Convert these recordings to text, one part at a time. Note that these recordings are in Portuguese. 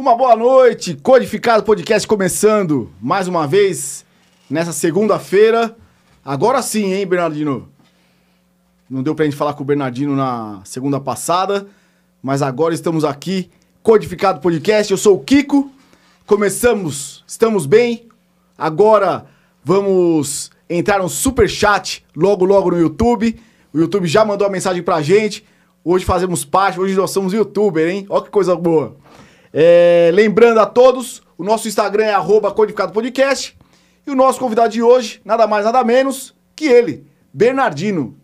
Uma boa noite, Codificado Podcast começando mais uma vez nessa segunda-feira. Agora sim, hein, Bernardino? Não deu pra gente falar com o Bernardino na segunda passada, mas agora estamos aqui, Codificado Podcast. Eu sou o Kiko. Começamos, estamos bem. Agora vamos entrar no super chat logo logo no YouTube. O YouTube já mandou a mensagem pra gente. Hoje fazemos parte, hoje nós somos youtuber, hein? Olha que coisa boa. É, lembrando a todos, o nosso Instagram é arroba Codificado Podcast. E o nosso convidado de hoje, nada mais, nada menos que ele, Bernardino.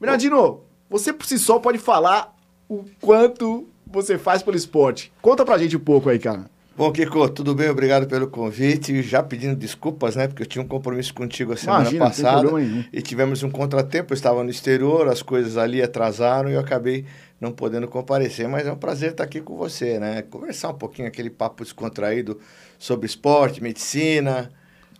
Bernardino, você por si só pode falar o quanto você faz pelo esporte. Conta pra gente um pouco aí, cara. Bom, Kiko, tudo bem? Obrigado pelo convite. Já pedindo desculpas, né? Porque eu tinha um compromisso contigo a semana Imagina, passada. E tivemos um contratempo, eu estava no exterior, as coisas ali atrasaram e eu acabei não podendo comparecer. Mas é um prazer estar aqui com você, né? Conversar um pouquinho aquele papo descontraído sobre esporte, medicina,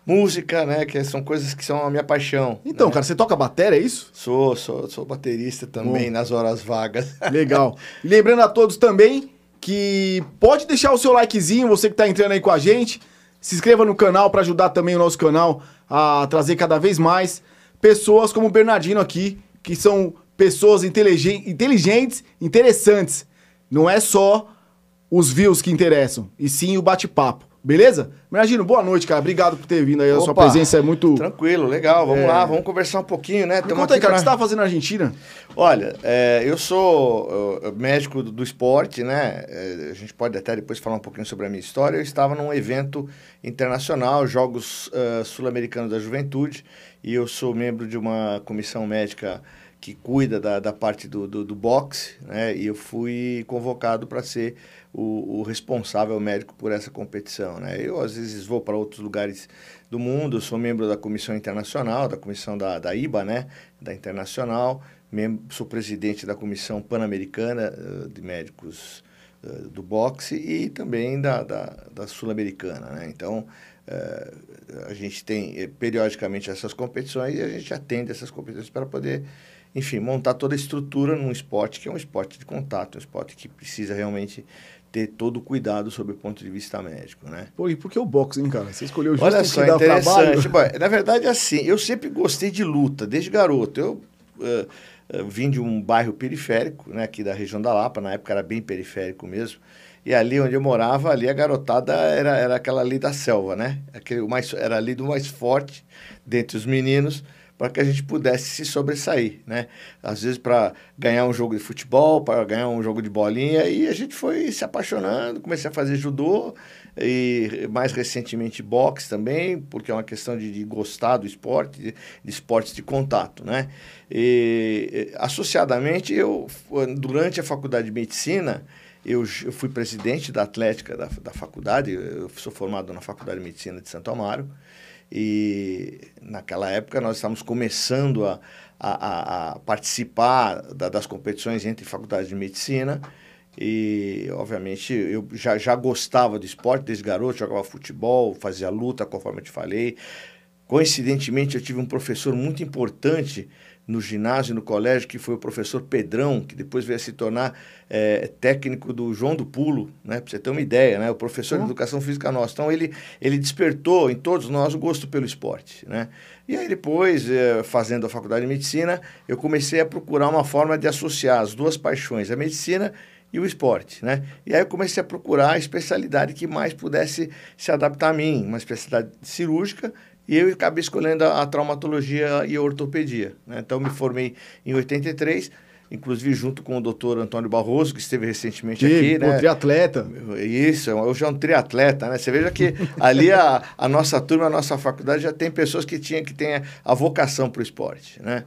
música, né? Que são coisas que são a minha paixão. Então, né? cara, você toca bateria, é isso? Sou, sou, sou baterista também Bom. nas horas vagas. Legal. Lembrando a todos também que pode deixar o seu likezinho, você que tá entrando aí com a gente. Se inscreva no canal para ajudar também o nosso canal a trazer cada vez mais pessoas como o Bernardino aqui, que são pessoas inteligen- inteligentes, interessantes. Não é só os views que interessam, e sim o bate-papo. Beleza? Bernardino, boa noite, cara. Obrigado por ter vindo aí. A sua Opa, presença é muito. Tranquilo, legal. Vamos É. lá, vamos conversar um pouquinho, né? Me conta aí, cara, o que você tava fazendo na Argentina? Olha, é, eu sou uh, médico do, do esporte, né? É, a gente pode até depois falar um pouquinho sobre a minha história. Eu estava num evento internacional, Jogos uh, Sul-Americanos da Juventude, e eu sou membro de uma comissão médica que cuida da, da parte do, do, do boxe, né? E eu fui convocado para ser o, o responsável médico por essa competição, né? Eu, às vezes, vou para outros lugares do mundo, sou membro da comissão internacional, da comissão da, da IBA, né? Da internacional, mem- sou presidente da comissão pan-americana eh, de médicos eh, do boxe e também da, da, da sul-americana, né? Então, eh, a gente tem periodicamente essas competições e a gente atende essas competições para poder, enfim, montar toda a estrutura num esporte que é um esporte de contato, um esporte que precisa realmente ter todo o cuidado sob o ponto de vista médico, né? Pô, e por que o boxe, hein, cara? Você escolheu justo Olha só, que dá interessante. trabalho. Na verdade, assim, eu sempre gostei de luta, desde garoto. Eu eh, eh, vim de um bairro periférico, né, aqui da região da Lapa, na época era bem periférico mesmo. E ali onde eu morava, ali a garotada era, era aquela ali da selva, né? Aquele, mais, era ali do mais forte dentre os meninos, para que a gente pudesse se sobressair, né? Às vezes para ganhar um jogo de futebol, para ganhar um jogo de bolinha, e a gente foi se apaixonando, comecei a fazer judô e mais recentemente boxe também, porque é uma questão de, de gostar do esporte, de, esportes de contato, né? E, associadamente, eu, durante a faculdade de medicina, eu, eu fui presidente da atlética da, da faculdade, eu sou formado na Faculdade de Medicina de Santo Amaro, e naquela época nós estávamos começando a, a, a- participar da- das competições entre faculdades de medicina, e obviamente eu já, já gostava do esporte desde garoto, jogava futebol, fazia luta, conforme eu te falei. Coincidentemente, eu tive um professor muito importante no ginásio, no colégio, que foi o professor Pedrão, que depois veio a se tornar eh, técnico do João do Pulo, né? Para você ter uma ideia, né? O professor de Uhum. educação física nosso. Então, ele, ele despertou em todos nós o gosto pelo esporte, né? E aí, depois, eh, fazendo a faculdade de medicina, eu comecei a procurar uma forma de associar as duas paixões, a medicina e o esporte, né? E aí eu comecei a procurar a especialidade que mais pudesse se adaptar a mim, uma especialidade cirúrgica, e eu acabei escolhendo a, a traumatologia e a ortopedia, né? Então me formei em 83, inclusive junto com o doutor Antônio Barroso, que esteve recentemente Tive, aqui, pô, né? triatleta. Isso, hoje é um triatleta, né? Você veja que ali a, a nossa turma, a nossa faculdade já tem pessoas que tinham que têm a, vocação para o esporte, né?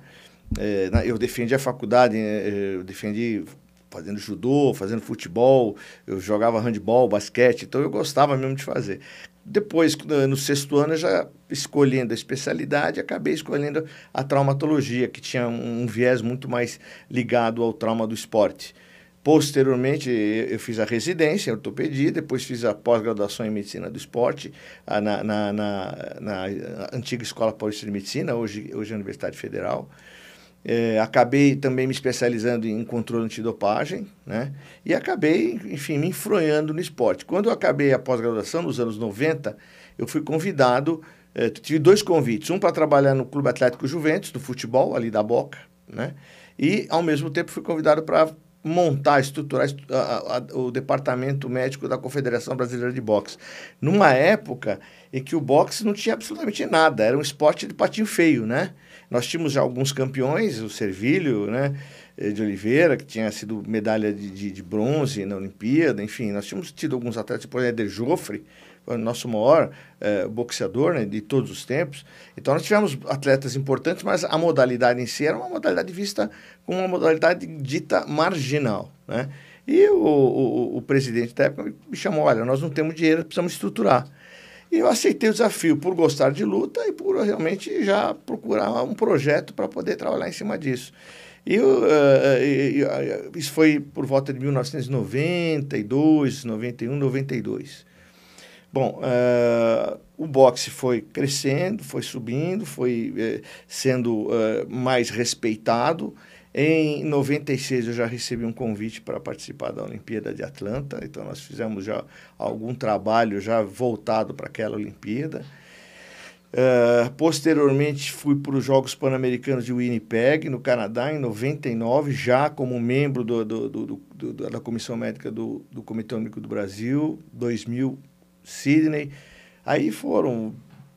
É, eu defendi a faculdade, eh, eu defendi fazendo judô, fazendo futebol, eu jogava handball, basquete, então eu gostava mesmo de fazer. Depois, no sexto ano, eu já escolhendo a especialidade, acabei escolhendo a traumatologia, que tinha um, viés muito mais ligado ao trauma do esporte. Posteriormente, eu fiz a residência em ortopedia, depois fiz a pós-graduação em medicina do esporte na, na, na, na antiga Escola Paulista de Medicina, hoje, hoje é a Universidade Federal. É, acabei também me especializando em controle antidopagem, né? E acabei, enfim, me enfronhando no esporte. Quando eu acabei a pós-graduação, nos anos 90, eu fui convidado, é, tive dois convites. Um para trabalhar no Clube Atlético Juventus, do futebol, ali da Boca, né? E, ao mesmo tempo, fui convidado para montar, estruturar a, a, o departamento médico da Confederação Brasileira de Boxe. Numa época em que o boxe não tinha absolutamente nada, era um esporte de patinho feio, né? Nós tínhamos já alguns campeões, o Servílio, né? Eh, de Oliveira, que tinha sido medalha de, de, de bronze na Olimpíada, enfim, nós tínhamos tido alguns atletas, por exemplo, Eder Joffre, o nosso maior eh, boxeador né, de todos os tempos. Então, nós tivemos atletas importantes, mas a modalidade em si era uma modalidade vista como uma modalidade dita marginal, né? E o, o, o presidente da época me chamou, olha, nós não temos dinheiro, precisamos estruturar. E eu aceitei o desafio por gostar de luta e por realmente já procurar um projeto para poder trabalhar em cima disso. E eu, uh, uh, uh, isso foi por volta de 1992, 91, 92. Bom, uh, o boxe foi crescendo, foi subindo, foi uh, sendo uh, mais respeitado. Em 96 eu já recebi um convite para participar da Olimpíada de Atlanta, então nós fizemos já algum trabalho já voltado para aquela Olimpíada. Uh, posteriormente fui para os Jogos Pan-Americanos de Winnipeg, no Canadá, em 99, já como membro do, do, do, do da Comissão Médica do, Comitê Olímpico do Brasil, 2000, Sydney. Aí foram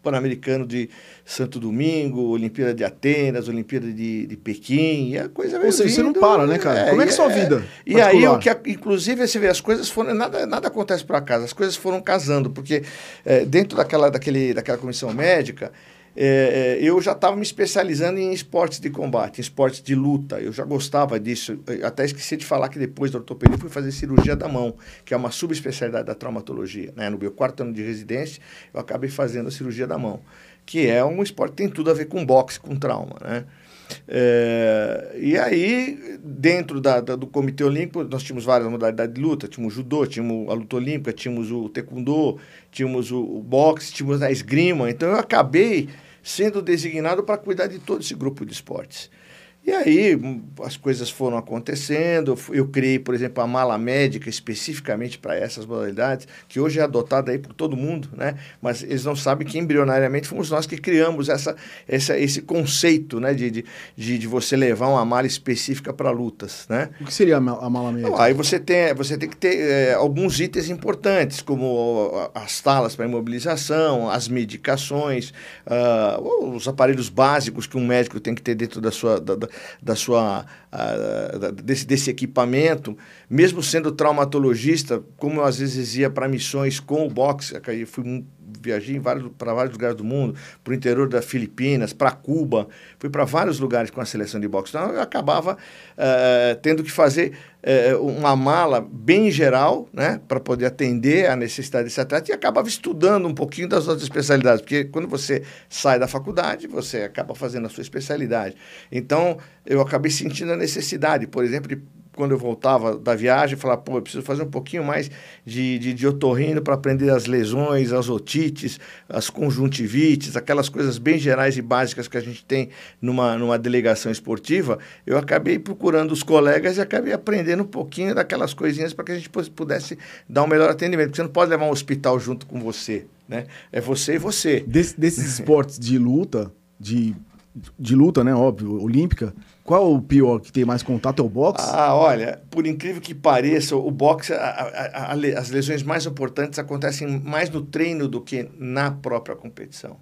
Pan-Americano de Santo Domingo, Olimpíada de Atenas, Olimpíada de, de Pequim, e a coisa Ou seja, você não para, né, cara? É, Como é que é sua vida? E aí, o que, inclusive, você vê, as coisas foram. Nada, nada acontece por acaso, as coisas foram casando, porque é, dentro daquela, daquele, daquela comissão médica é, é, eu já estava me especializando em esportes de combate, em esportes de luta. Eu já gostava disso. Eu até esqueci de falar que depois da ortopedia fui fazer cirurgia da mão, que é uma subespecialidade da traumatologia. Né? No meu quarto ano de residência, eu acabei fazendo a cirurgia da mão, que é um esporte que tem tudo a ver com boxe, com trauma. Né? É, e aí, dentro da, da, do Comitê Olímpico, nós tínhamos várias modalidades de luta. Tínhamos o judô, tínhamos a luta olímpica, tínhamos o taekwondo, tínhamos o, o boxe, tínhamos a esgrima. Então, eu acabei sendo designado para cuidar de todo esse grupo de esportes. E aí hum, as coisas foram acontecendo. Eu criei, por exemplo, a mala médica especificamente para essas modalidades, que hoje é adotada aí por todo mundo, né? Mas eles não sabem que embrionariamente fomos nós que criamos essa, essa, esse conceito, né? De, de, de, de você levar uma mala específica para lutas, né? O que seria a mala médica? Então, aí você tem, você tem que ter é, alguns itens importantes, como as talas para imobilização, as medicações, uh, os aparelhos básicos que um médico tem que ter dentro da sua... Da, da, da sua, desse, desse equipamento, mesmo sendo traumatologista, como eu às vezes ia para missões com o boxe, eu fui viajei para vários lugares do mundo, para o interior das Filipinas, para Cuba, fui para vários lugares com a seleção de boxe. Então eu acabava uh, tendo que fazer uh, uma mala bem geral, né, para poder atender a necessidade desse atleta e acabava estudando um pouquinho das outras especialidades, porque quando você sai da faculdade, você acaba fazendo a sua especialidade. Então eu acabei sentindo a necessidade, por exemplo, de quando eu voltava da viagem, falar, pô, eu preciso fazer um pouquinho mais de, de, de otorrino para aprender as lesões, as otites, as conjuntivites, aquelas coisas bem gerais e básicas que a gente tem numa, numa delegação esportiva, eu acabei procurando os colegas e acabei aprendendo um pouquinho daquelas coisinhas para que a gente pudesse dar um melhor atendimento. Porque você não pode levar um hospital junto com você, né? É você e você. Des, desses esportes de luta, de de luta, né? Óbvio, olímpica. Qual o pior que tem mais contato? É o boxe? Ah, olha, por incrível que pareça, o boxe, a, a, a, as lesões mais importantes acontecem mais no treino do que na própria competição.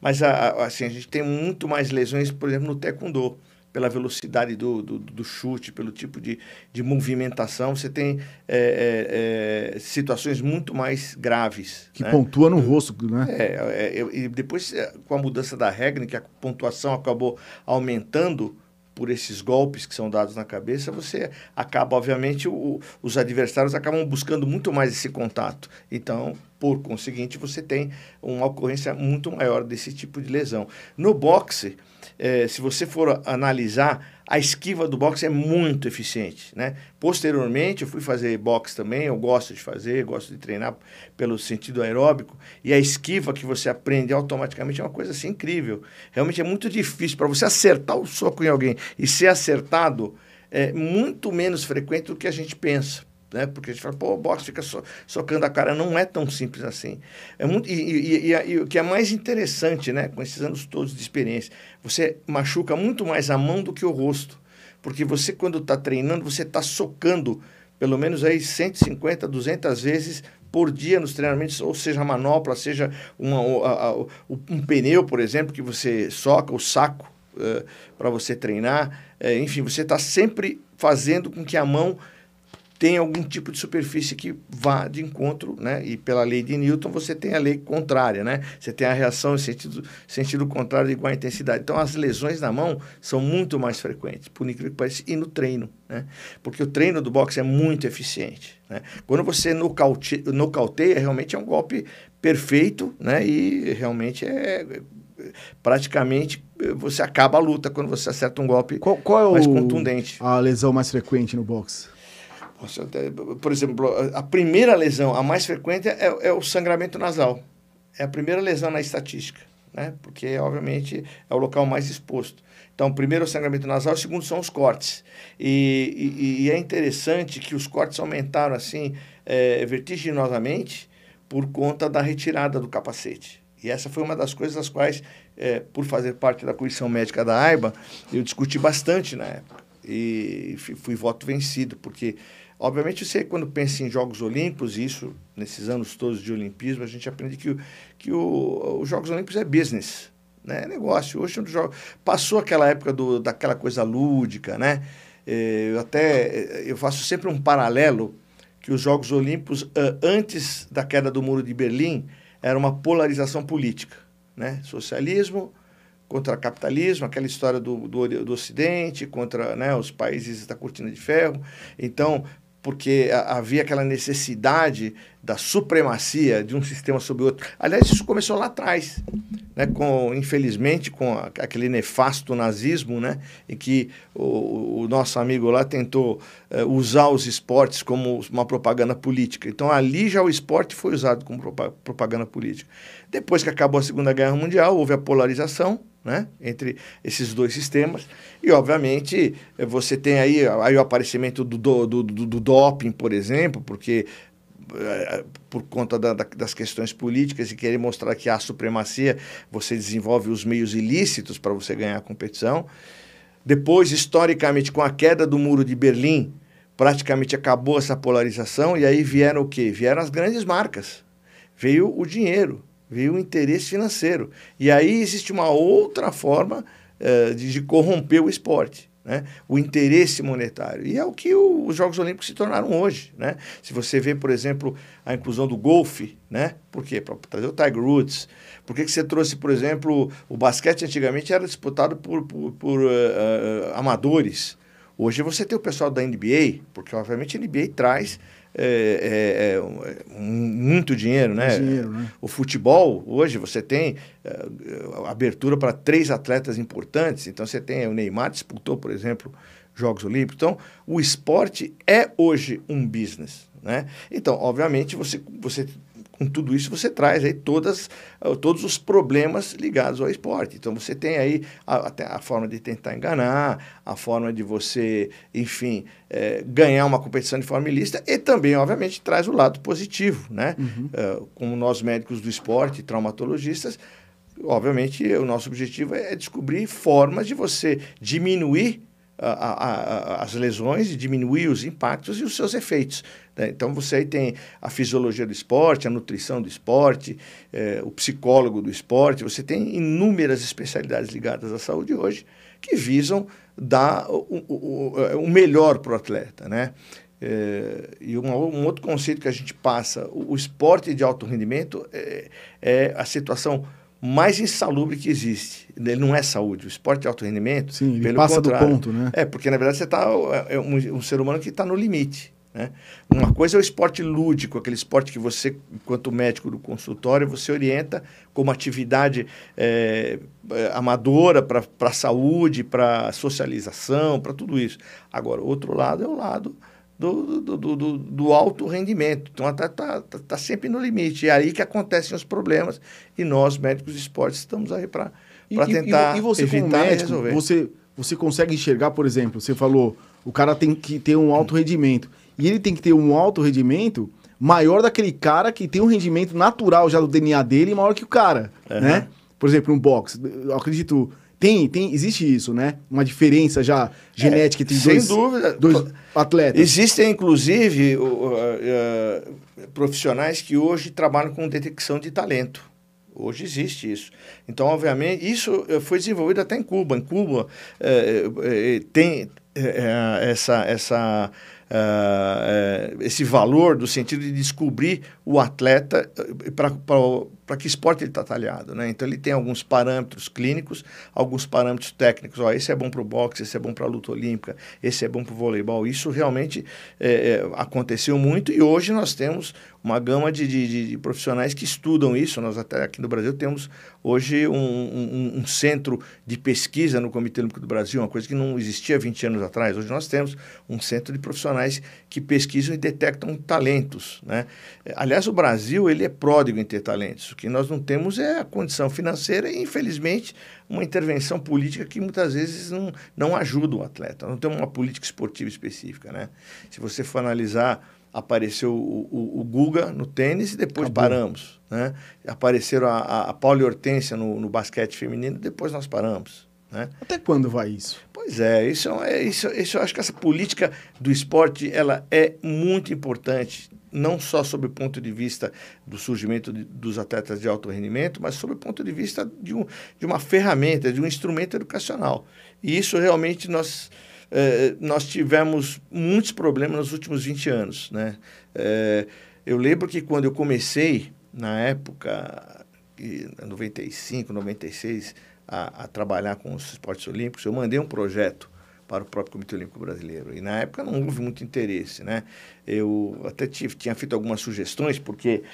Mas assim, a gente tem muito mais lesões, por exemplo, no taekwondo pela velocidade do, do, do, chute, pelo tipo de, de movimentação, você tem é, é, é, situações muito mais graves. Que né? pontua no rosto, né? É, é, é e depois, com a mudança da regra, que a pontuação acabou aumentando por esses golpes que são dados na cabeça, você acaba, obviamente, o, os adversários acabam buscando muito mais esse contato. Então, por conseguinte, você tem uma ocorrência muito maior desse tipo de lesão. No boxe, é, se você for analisar, a esquiva do boxe é muito eficiente, né? Posteriormente, eu fui fazer boxe também, eu gosto de fazer, gosto de treinar pelo sentido aeróbico, e a esquiva que você aprende automaticamente é uma coisa assim incrível. Realmente é muito difícil para você acertar o soco em alguém e ser acertado é muito menos frequente do que a gente pensa né? Porque a gente fala, pô, o boxe fica so, socando a cara. Não é tão simples assim. É muito, e, e, e, e, o que é mais interessante, né? Com esses anos todos de experiência, você machuca muito mais a mão do que o rosto. Porque você, quando está treinando, você está socando pelo menos aí 150, 200 vezes por dia nos treinamentos, ou seja, a manopla, seja uma, a, a, um pneu, por exemplo, que você soca, o saco uh, eh, para você treinar. Uh, enfim, você está sempre fazendo com que a mão tem algum tipo de superfície que vá de encontro, né? E pela lei de Newton você tem a lei contrária, né? Você tem a reação em sentido, sentido contrário de igual intensidade. Então as lesões na mão são muito mais frequentes, por incrível que pareça, e no treino, né? Porque o treino do boxe é muito eficiente, né? Quando você nocaute, nocauteia, realmente é um golpe perfeito, né? E realmente é praticamente você acaba a luta quando você acerta um golpe qual, qual é mais o, contundente. A lesão mais frequente no boxe? Por exemplo, a primeira lesão, a mais frequente, é, é, o sangramento nasal. É a primeira lesão na estatística, né? Porque, obviamente, é o local mais exposto. Então, primeiro é o sangramento nasal, segundo são os cortes. E, e, e é interessante que os cortes aumentaram, assim, é, vertiginosamente por conta da retirada do capacete. E essa foi uma das coisas das quais, é, por fazer parte da comissão médica da AIBA, eu discuti bastante na época. E fui voto vencido, porque Obviamente, você, quando pensa em Jogos Olímpicos, isso, nesses anos todos de Olimpismo, a gente aprende que, que os Jogos Olímpicos é business, né? é negócio. Hoje, passou aquela época do, daquela coisa lúdica, né? É, eu até eu faço sempre um paralelo que os Jogos Olímpicos, antes da queda do Muro de Berlim, era uma polarização política, né? Socialismo contra capitalismo, aquela história do, do, do Ocidente, contra né, os países da cortina de ferro. Então, porque havia aquela necessidade da supremacia de um sistema sobre outro. Aliás, isso começou lá atrás, né, com, infelizmente, com aquele nefasto nazismo, né, em que o, o nosso amigo lá tentou uh, usar os esportes como uma propaganda política. Então, ali já o esporte foi usado como propaganda política. Depois que acabou a Segunda Guerra Mundial, houve a polarização, né, entre esses dois sistemas. E, obviamente, você tem aí, aí o aparecimento do, do, do, do doping, por exemplo, porque eh, por conta da, das questões políticas e querer mostrar que há supremacia, você desenvolve os meios ilícitos para você ganhar a competição. Depois, historicamente, com a queda do muro de Berlim, praticamente acabou essa polarização e aí vieram o quê? Vieram as grandes marcas. Veio o dinheiro o interesse financeiro. E aí existe uma outra forma uh, de, de, corromper o esporte. Né? o interesse monetário. E é o que o, os Jogos Olímpicos se tornaram hoje. Né? Se você vê, por exemplo, a inclusão do golfe, né? por quê? Para trazer o Tiger Woods. Por que, que você trouxe, por exemplo, o basquete antigamente era disputado por, por, por uh, uh, amadores. Hoje você tem o pessoal da NBA, porque obviamente a NBA traz é, é, é muito dinheiro, né? dinheiro, né? O futebol, hoje, você tem é, abertura para três atletas importantes. Então, você tem o Neymar, disputou, por exemplo, Jogos Olímpicos. Então, o esporte é hoje um business, né? Então, obviamente, você, você com tudo isso você traz aí todas, uh, todos os problemas ligados ao esporte. Então você tem aí a, a forma de tentar enganar, a forma de você, enfim, é, ganhar uma competição de forma ilícita e também, obviamente, traz o lado positivo, né? Uhum. Uh, como nós médicos do esporte, traumatologistas, obviamente o nosso objetivo é descobrir formas de você diminuir a, a, as lesões e diminuir os impactos e os seus efeitos. Né? Então você aí tem a fisiologia do esporte, a nutrição do esporte, é, o psicólogo do esporte, você tem inúmeras especialidades ligadas à saúde hoje que visam dar o, o, o melhor para o atleta. Né? É, e um, um, outro conceito que a gente passa, o, o esporte de alto rendimento é, é a situação mais insalubre que existe. Ele não é saúde. O esporte de alto rendimento. Sim, ele passa do ponto, né? É, porque na verdade você está. É um, um ser humano que está no limite. Né? Uma coisa é o esporte lúdico, aquele esporte que você, enquanto médico do consultório, você orienta como atividade é, amadora para a saúde, para socialização, para tudo isso. Agora, o outro lado é o lado do, do, do, do, alto rendimento. Então, está tá, tá, tá sempre no limite. É aí que acontecem os problemas e nós, médicos de esporte, estamos aí para tentar e, e você, evitar médico, resolver. Você, você consegue enxergar, por exemplo, você falou, o cara tem que ter um alto rendimento. E ele tem que ter um alto rendimento maior daquele cara que tem um rendimento natural já do DNA dele maior que o cara, uhum. né? Por exemplo, um boxe. Eu acredito... Tem, tem, existe isso, né? Uma diferença já genética é, entre sem dois, dúvida. dois atletas. Existem, inclusive, uh, uh, profissionais que hoje trabalham com detecção de talento. Hoje existe isso. Então, obviamente, isso eh, foi desenvolvido até em Cuba. Em Cuba eh, tem essa, essa uh, esse valor do sentido de descobrir o atleta eh, para que esporte ele está talhado. Né? Então, ele tem alguns parâmetros clínicos, alguns parâmetros técnicos. Ó, esse é bom para o boxe, esse é bom para a luta olímpica, esse é bom para o voleibol. Isso realmente é, aconteceu muito e hoje nós temos uma gama de, de, de, profissionais que estudam isso. Nós até aqui no Brasil temos hoje um, um, um, centro de pesquisa no Comitê Olímpico do Brasil, uma coisa que não existia 20 anos atrás. Hoje nós temos um centro de profissionais que pesquisam e detectam talentos. Né? Aliás, o Brasil ele é pródigo em ter talentos. O que nós não temos é a condição financeira e, infelizmente, uma intervenção política que muitas vezes não, não ajuda o atleta. Não tem uma política esportiva específica. Né? Se você for analisar apareceu o, o, o, Guga no tênis e depois Acabou. paramos. Né? Apareceram a, a, a Paula Hortência no, no basquete feminino e depois nós paramos. Né? Até quando vai isso? Pois é, isso é isso, isso eu acho que essa política do esporte ela é muito importante, não só sob o ponto de vista do surgimento de, dos atletas de alto rendimento, mas sob o ponto de vista de, um, de uma ferramenta, de um instrumento educacional. E isso realmente nós é, nós tivemos muitos problemas nos últimos 20 anos. Né? É, eu lembro que quando eu comecei, na época, em 95, 96, a, a trabalhar com os esportes olímpicos, eu mandei um projeto para o próprio Comitê Olímpico Brasileiro. E na época não houve muito interesse, né? Eu até tive, tinha feito algumas sugestões, porque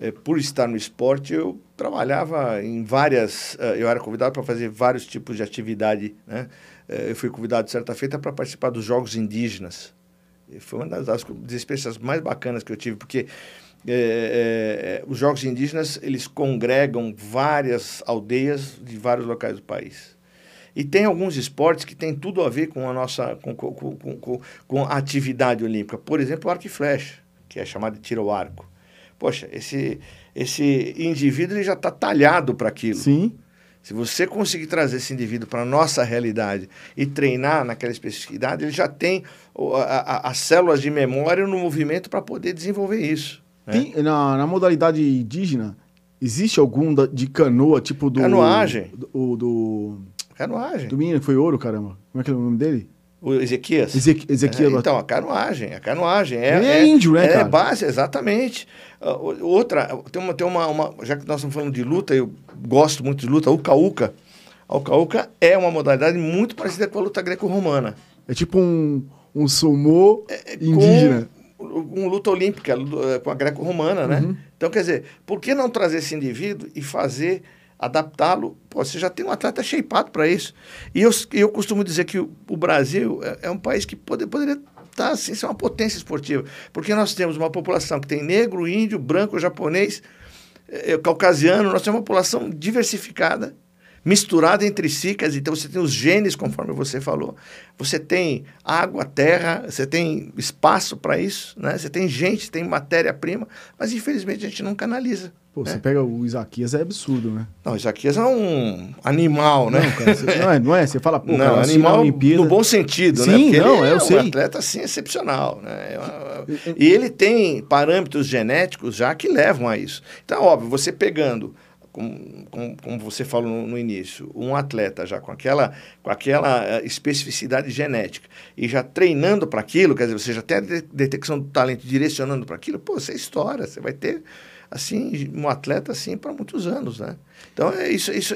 é, por estar no esporte, eu trabalhava em várias... Eu era convidado para fazer vários tipos de atividade, né? Eh, eu fui convidado certa feita para participar dos Jogos Indígenas. Foi uma das, das experiências mais bacanas que eu tive, porque é, é, os Jogos Indígenas eles congregam várias aldeias de vários locais do país. E tem alguns esportes que têm tudo a ver com a nossa com, com, com, com a atividade olímpica. Por exemplo, o arco e flecha, que é chamado de tiro ao arco. Poxa, esse, esse indivíduo ele já está talhado para aquilo. Sim. Se você conseguir trazer esse indivíduo para a nossa realidade e treinar naquela especificidade, ele já tem as células de memória no movimento para poder desenvolver isso. Né? Tem, na, na, modalidade indígena, existe algum da, de canoa, tipo do. Canoagem. Do, do. Canoagem. Do menino que foi ouro, caramba. Como é que é o nome dele? O Ezequias. Ezequias. É, então, a canoagem. A canoagem. É, é, é índio, né, é, cara? É base, exatamente. Uh, outra, tem, uma, tem uma, uma. Já que nós estamos falando de luta, eu gosto muito de luta, uca-uca. A uca-uca é uma modalidade muito parecida com a luta greco-romana. É tipo um, um sumô é, é indígena. Com, um luta olímpica, é, com a greco-romana, né? Uhum. Então, quer dizer, por que não trazer esse indivíduo e fazer adaptá-lo. Você já tem um atleta shapeado para isso. E eu, eu costumo dizer que o, o Brasil é, é, um país que pode, poderia estar tá, assim, ser uma potência esportiva, porque nós temos uma população que tem negro, índio, branco, japonês, é, caucasiano, nós temos uma população diversificada misturada entre si, quer dizer, então você tem os genes, conforme você falou, você tem água, terra, você tem espaço para isso, né? você tem gente, tem matéria-prima, mas infelizmente a gente não canaliza. Pô, né? você pega o Isaquias, é absurdo, né? Não, o Isaquias é um animal, né? Não, cara, você, não, é, não é? Você fala, pô, não, cara, animal no bom sentido, Sim, né? Sim, não, é eu sei. um atleta, assim, excepcional, né? É e ele tem parâmetros genéticos já que levam a isso. Então, óbvio, você pegando como, como, como, você falou no, no, início, um atleta já com aquela, com aquela eh, especificidade genética e já treinando para aquilo, quer dizer, você já tem a detecção do talento direcionando para aquilo, pô, você estoura, você vai ter assim, um atleta assim para muitos anos, né? Então, é isso, isso,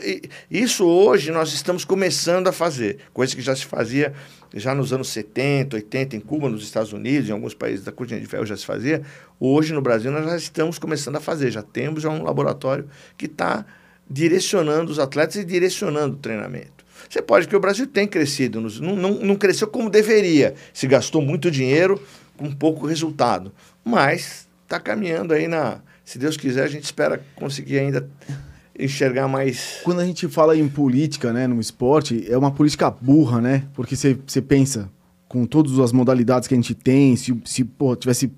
isso hoje nós estamos começando a fazer, coisa que já se fazia já nos anos 70, 80, em Cuba, nos Estados Unidos, em alguns países da cortina de ferro já se fazia. Hoje, no Brasil, nós já estamos começando a fazer, já temos já um laboratório que está direcionando os atletas e direcionando o treinamento. Você pode que o Brasil tem crescido, não, não, não cresceu como deveria, se gastou muito dinheiro com pouco resultado, mas está caminhando aí na. Se Deus quiser, a gente espera conseguir ainda enxergar mais. Quando a gente fala em política, né, no esporte, é uma política burra, né? Porque você pensa, com todas as modalidades que a gente tem, se, se pô, tivesse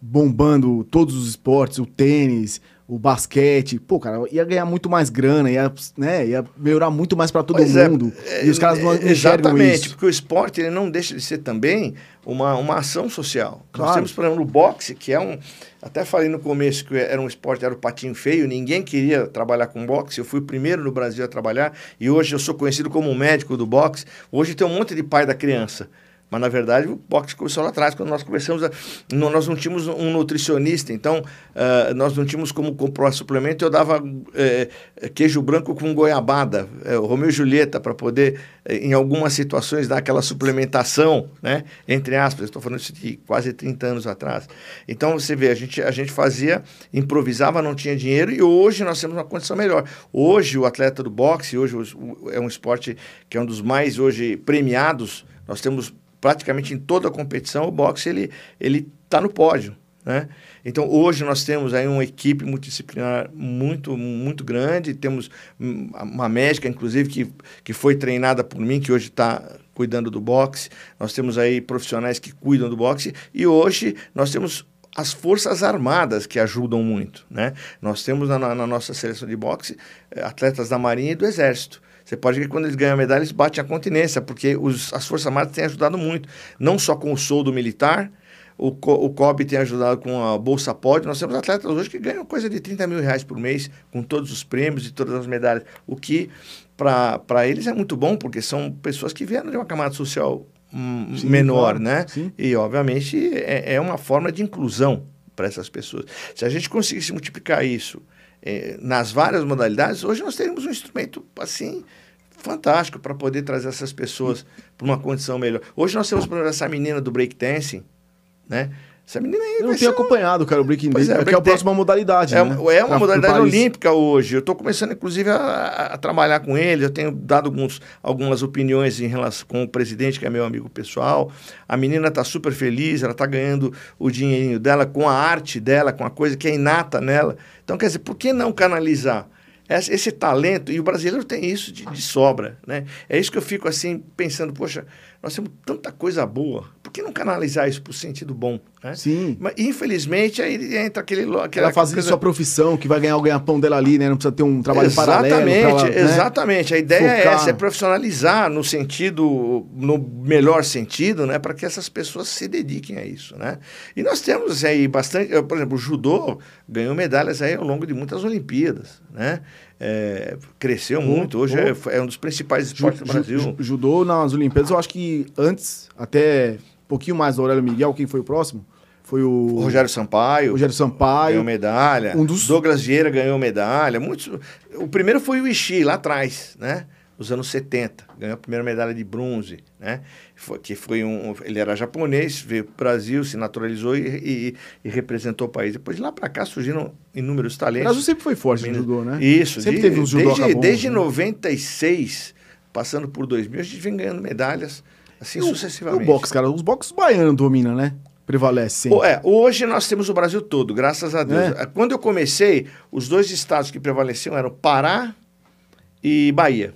bombando todos os esportes, o tênis, o basquete, pô, cara, ia ganhar muito mais grana, ia, né, ia melhorar muito mais para todo pois é, mundo. É, e os caras não é, Exatamente, isso. porque o esporte ele não deixa de ser também uma, uma ação social. Claro. Nós temos, por exemplo, o boxe, que é um... Até falei no começo que era um esporte, era o patinho feio, ninguém queria trabalhar com boxe. Eu fui o primeiro no Brasil a trabalhar e hoje eu sou conhecido como um médico do boxe. Hoje tem um monte de pai da criança. Mas, na verdade, o boxe começou lá atrás, quando nós começamos a, Nós não tínhamos um nutricionista, então uh, nós não tínhamos como comprar suplemento. Eu dava uh, queijo branco com goiabada, uh, Romeu e Julieta, para poder, em algumas situações, dar aquela suplementação, né? entre aspas. Estou falando isso de quase 30 anos atrás. Então, você vê, a gente, a gente fazia, improvisava, não tinha dinheiro, e hoje nós temos uma condição melhor. Hoje, o atleta do boxe, hoje é um esporte que é um dos mais hoje premiados. Nós temos praticamente em toda a competição, o boxe ele ele está no pódio, né? Então hoje nós temos aí uma equipe multidisciplinar muito muito grande, temos uma médica inclusive que, que foi treinada por mim que hoje está cuidando do boxe. Nós temos aí profissionais que cuidam do boxe e hoje nós temos as forças armadas que ajudam muito, né? Nós temos na, na nossa seleção de boxe eh, atletas da marinha e do exército. Você pode ver que quando eles ganham a medalha, eles batem a continência, porque os, as Forças Armadas têm ajudado muito. Não só com o soldo militar, o, o COB tem ajudado com a Bolsa Pod. Nós temos atletas hoje que ganham coisa de 30 mil reais por mês, com todos os prêmios e todas as medalhas. O que, para eles, é muito bom, porque são pessoas que vieram de uma camada social hum, Sim, menor, claro. né? Sim. E, obviamente, é, é uma forma de inclusão para essas pessoas. Se a gente conseguisse multiplicar isso eh, nas várias modalidades, hoje nós teríamos um instrumento assim fantástico para poder trazer essas pessoas para uma condição melhor. Hoje nós temos, por exemplo, essa menina do breakdancing, né? Essa menina aí. Eu não tenho acompanhado, cara, o breaking dance, é, é, que é a próxima modalidade. É, né? é uma pra, modalidade olímpica hoje. Eu estou começando, inclusive, a, a, trabalhar com ele. Eu tenho dado alguns, algumas opiniões em relação com o presidente, que é meu amigo pessoal. A menina está super feliz, ela está ganhando o dinheirinho dela com a arte dela, com a coisa que é inata nela. Então, quer dizer, por que não canalizar? esse talento, e o brasileiro tem isso de, de, sobra, né? É isso que eu fico assim pensando, poxa, nós temos tanta coisa boa, por que não canalizar isso para o sentido bom? Né? Sim. Mas infelizmente aí entra aquele. Aquela Ela faz coisa... sua profissão, que vai ganhar o ganha-pão dela ali, né? Não precisa ter um trabalho exatamente, paralelo. Exatamente, né? exatamente. A ideia é Focar. é essa, é profissionalizar no sentido, no melhor sentido, né? Para que essas pessoas se dediquem a isso, né? E nós temos aí bastante, por exemplo, o judô ganhou medalhas aí ao longo de muitas Olimpíadas, né? É, cresceu muito, hoje é, é, um dos principais esportes do Brasil. Judô nas Olimpíadas, eu acho que antes, até um pouquinho mais do Aurélio Miguel, quem foi o próximo? Foi o... o Rogério Sampaio. Rogério Sampaio. Ganhou medalha. Um dos... Douglas Vieira ganhou medalha. Muitos... O primeiro foi o Ishii, lá atrás, né? Nos anos 70. Ganhou a primeira medalha de bronze, né? Que foi um... Ele era japonês, veio para o Brasil, se naturalizou e, e, e, representou o país. Depois de lá para cá surgiram inúmeros talentos. O Brasil sempre foi forte no judô, né? Isso. Sempre de, teve uns judô Desde, desde 96, passando por 2000, a gente vem ganhando medalhas assim e sucessivamente. O, o boxe, cara, os boxes baianos dominam, né? Prevalece. É, hoje nós temos o Brasil todo, graças a Deus. É. Quando eu comecei, os dois estados que prevaleciam eram Pará e Bahia.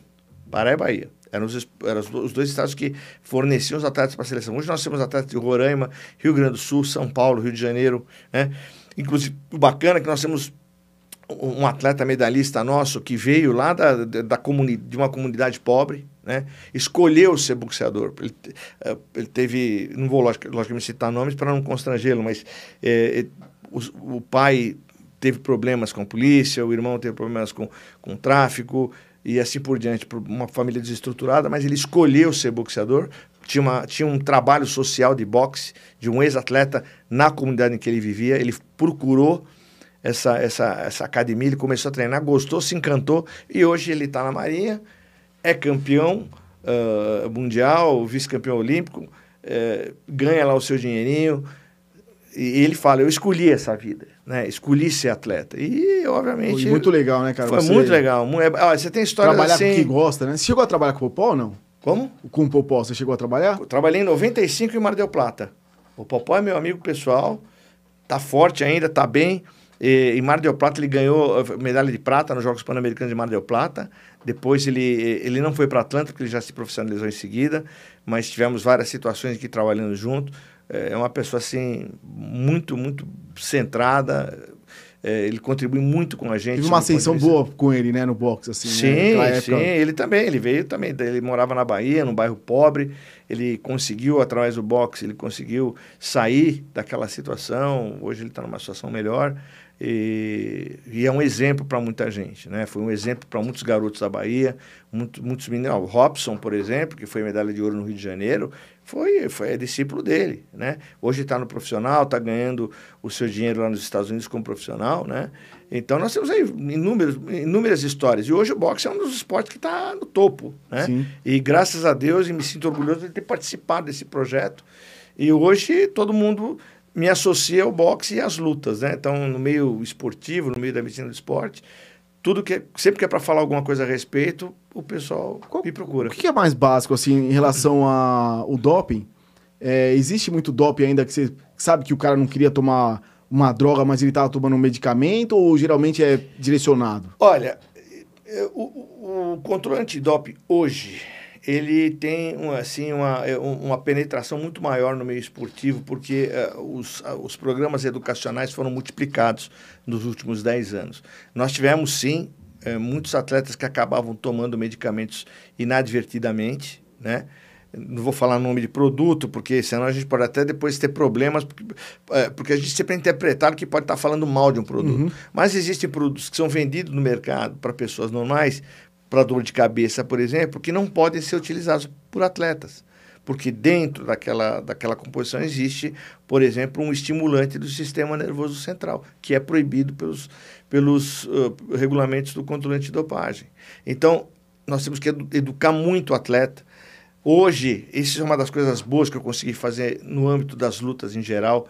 Pará e Bahia. Eram os, eram os dois estados que forneciam os atletas para a seleção. Hoje nós temos atletas de Roraima, Rio Grande do Sul, São Paulo, Rio de Janeiro. Né? Inclusive, o bacana é que nós temos um atleta medalhista nosso que veio lá da, da, comuni de uma comunidade pobre, né? escolheu ser boxeador. Ele, eh, ele teve, não vou logicamente citar nomes para não constrangê-lo, mas é, o, o, pai teve problemas com a polícia, o irmão teve problemas com, com o tráfico e assim por diante, por uma família desestruturada, mas ele escolheu ser boxeador. Tinha, uma, tinha um trabalho social de boxe de um ex-atleta na comunidade em que ele vivia. Ele procurou essa, essa, essa academia, ele começou a treinar, gostou, se encantou e hoje ele está na Marinha, é campeão uh, mundial, vice-campeão olímpico, uh, ganha lá o seu dinheirinho. E ele fala: Eu escolhi essa vida, né? Escolhi ser atleta. E, obviamente. Foi muito legal, né, cara? Foi você... muito legal. Olha, você tem história Trabalhar assim... com o que gosta, né? Você chegou a trabalhar com o Popó ou não? Como? Com o Popó, você chegou a trabalhar? Eu trabalhei em 95 em Mar del Plata. O Popó é meu amigo pessoal, tá forte ainda, tá bem. E, em Mar del Plata ele ganhou eh, medalha de prata nos Jogos Pan-Americanos de Mar del Plata. Depois ele, ele não foi para Atlanta, porque ele já se profissionalizou em seguida, mas tivemos várias situações aqui trabalhando junto. É, é uma pessoa assim muito, muito centrada. É, ele contribui muito com a gente. Teve uma ascensão boa com ele, né, no boxe, assim. Sim, né? sim, ele também, ele veio também, ele morava na Bahia, num bairro pobre, ele conseguiu, através do boxe, ele conseguiu sair daquela situação, hoje ele está numa situação melhor, e, e, é um exemplo para muita gente, né? Foi um exemplo para muitos garotos da Bahia, muito, muitos meninos. O Robson, por exemplo, que foi medalha de ouro no Rio de Janeiro, foi, foi é discípulo dele, né? Hoje está no profissional, está ganhando o seu dinheiro lá nos Estados Unidos como profissional, né? Então nós temos aí inúmeras, inúmeras histórias. E hoje o boxe é um dos esportes que está no topo, né? Sim. E graças a Deus, e me sinto orgulhoso de ter participado desse projeto. E hoje todo mundo me associa ao boxe e às lutas, né? Então, no meio esportivo, no meio da medicina do esporte, tudo que é, sempre que é para falar alguma coisa a respeito, o pessoal Qual, me procura. O que é mais básico assim em relação ao doping? É, existe muito doping ainda que você sabe que o cara não queria tomar uma droga, mas ele estava tomando um medicamento ou geralmente é direcionado? Olha, é, o, o controle antidoping hoje ele tem assim uma, é, uma penetração muito maior no meio esportivo, porque uh, os, uh, os programas educacionais foram multiplicados nos últimos 10 anos. Nós tivemos, sim, uh, muitos atletas que acabavam tomando medicamentos inadvertidamente, né? Não vou falar nome de produto, porque senão a gente pode até depois ter problemas, porque, porque a gente sempre é interpretado que pode estar falando mal de um produto. Uhum. Mas existem produtos que são vendidos no mercado para pessoas normais para dor de cabeça, por exemplo, que não podem ser utilizados por atletas. Porque dentro daquela, daquela composição existe, por exemplo, um estimulante do sistema nervoso central, que é proibido pelos, pelos uh, regulamentos do controle antidopagem. Então, nós temos que edu educar muito o atleta. Hoje, isso é uma das coisas boas que eu consegui fazer no âmbito das lutas em geral.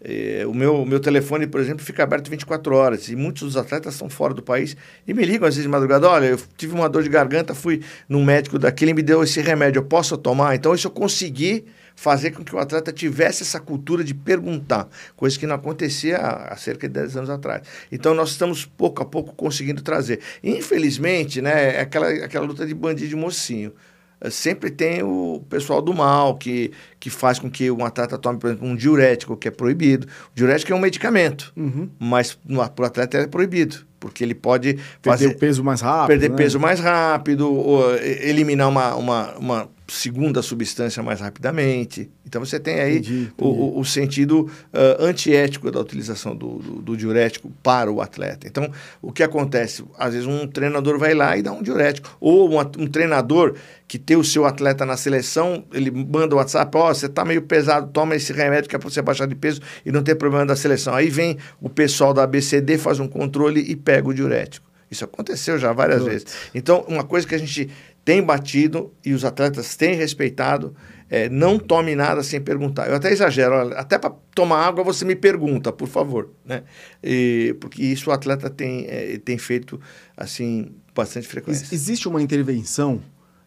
É, o meu, meu telefone, por exemplo, fica aberto 24 horas e muitos dos atletas estão fora do país e me ligam às vezes de madrugada: olha, eu tive uma dor de garganta, fui num médico daquele e me deu esse remédio, eu posso tomar? Então, isso eu consegui fazer com que o atleta tivesse essa cultura de perguntar, coisa que não acontecia há, há cerca de 10 anos atrás. Então, nós estamos pouco a pouco conseguindo trazer. Infelizmente, né, é aquela, aquela luta de bandido de mocinho. Eh, sempre tem o pessoal do mal que, que faz com que um atleta tome, por exemplo, um diurético, que é proibido. O diurético é um medicamento, uhum. mas para o atleta é proibido, porque ele pode perder fazer, peso mais rápido. Perder né? peso mais rápido, ou eliminar uma, uma, uma segunda substância mais rapidamente. Então você tem aí entendi, entendi. O, o, sentido uh, antiético da utilização do, do, do, diurético para o atleta. Então, o que acontece? Às vezes um treinador vai lá e dá um diurético. Ou um, um treinador que tem o seu atleta na seleção, ele manda o WhatsApp, ó, oh, você está meio pesado, toma esse remédio que é para você baixar de peso e não ter problema da seleção. Aí vem o pessoal da ABCD, faz um controle e pega o diurético. Isso aconteceu já várias vezes. Então, uma coisa que a gente tem batido e os atletas têm respeitado. É, não tome nada sem perguntar. Eu até exagero, até para tomar água você me pergunta, por favor, né? E, porque isso o atleta tem, é, tem feito assim bastante frequência. Existe uma intervenção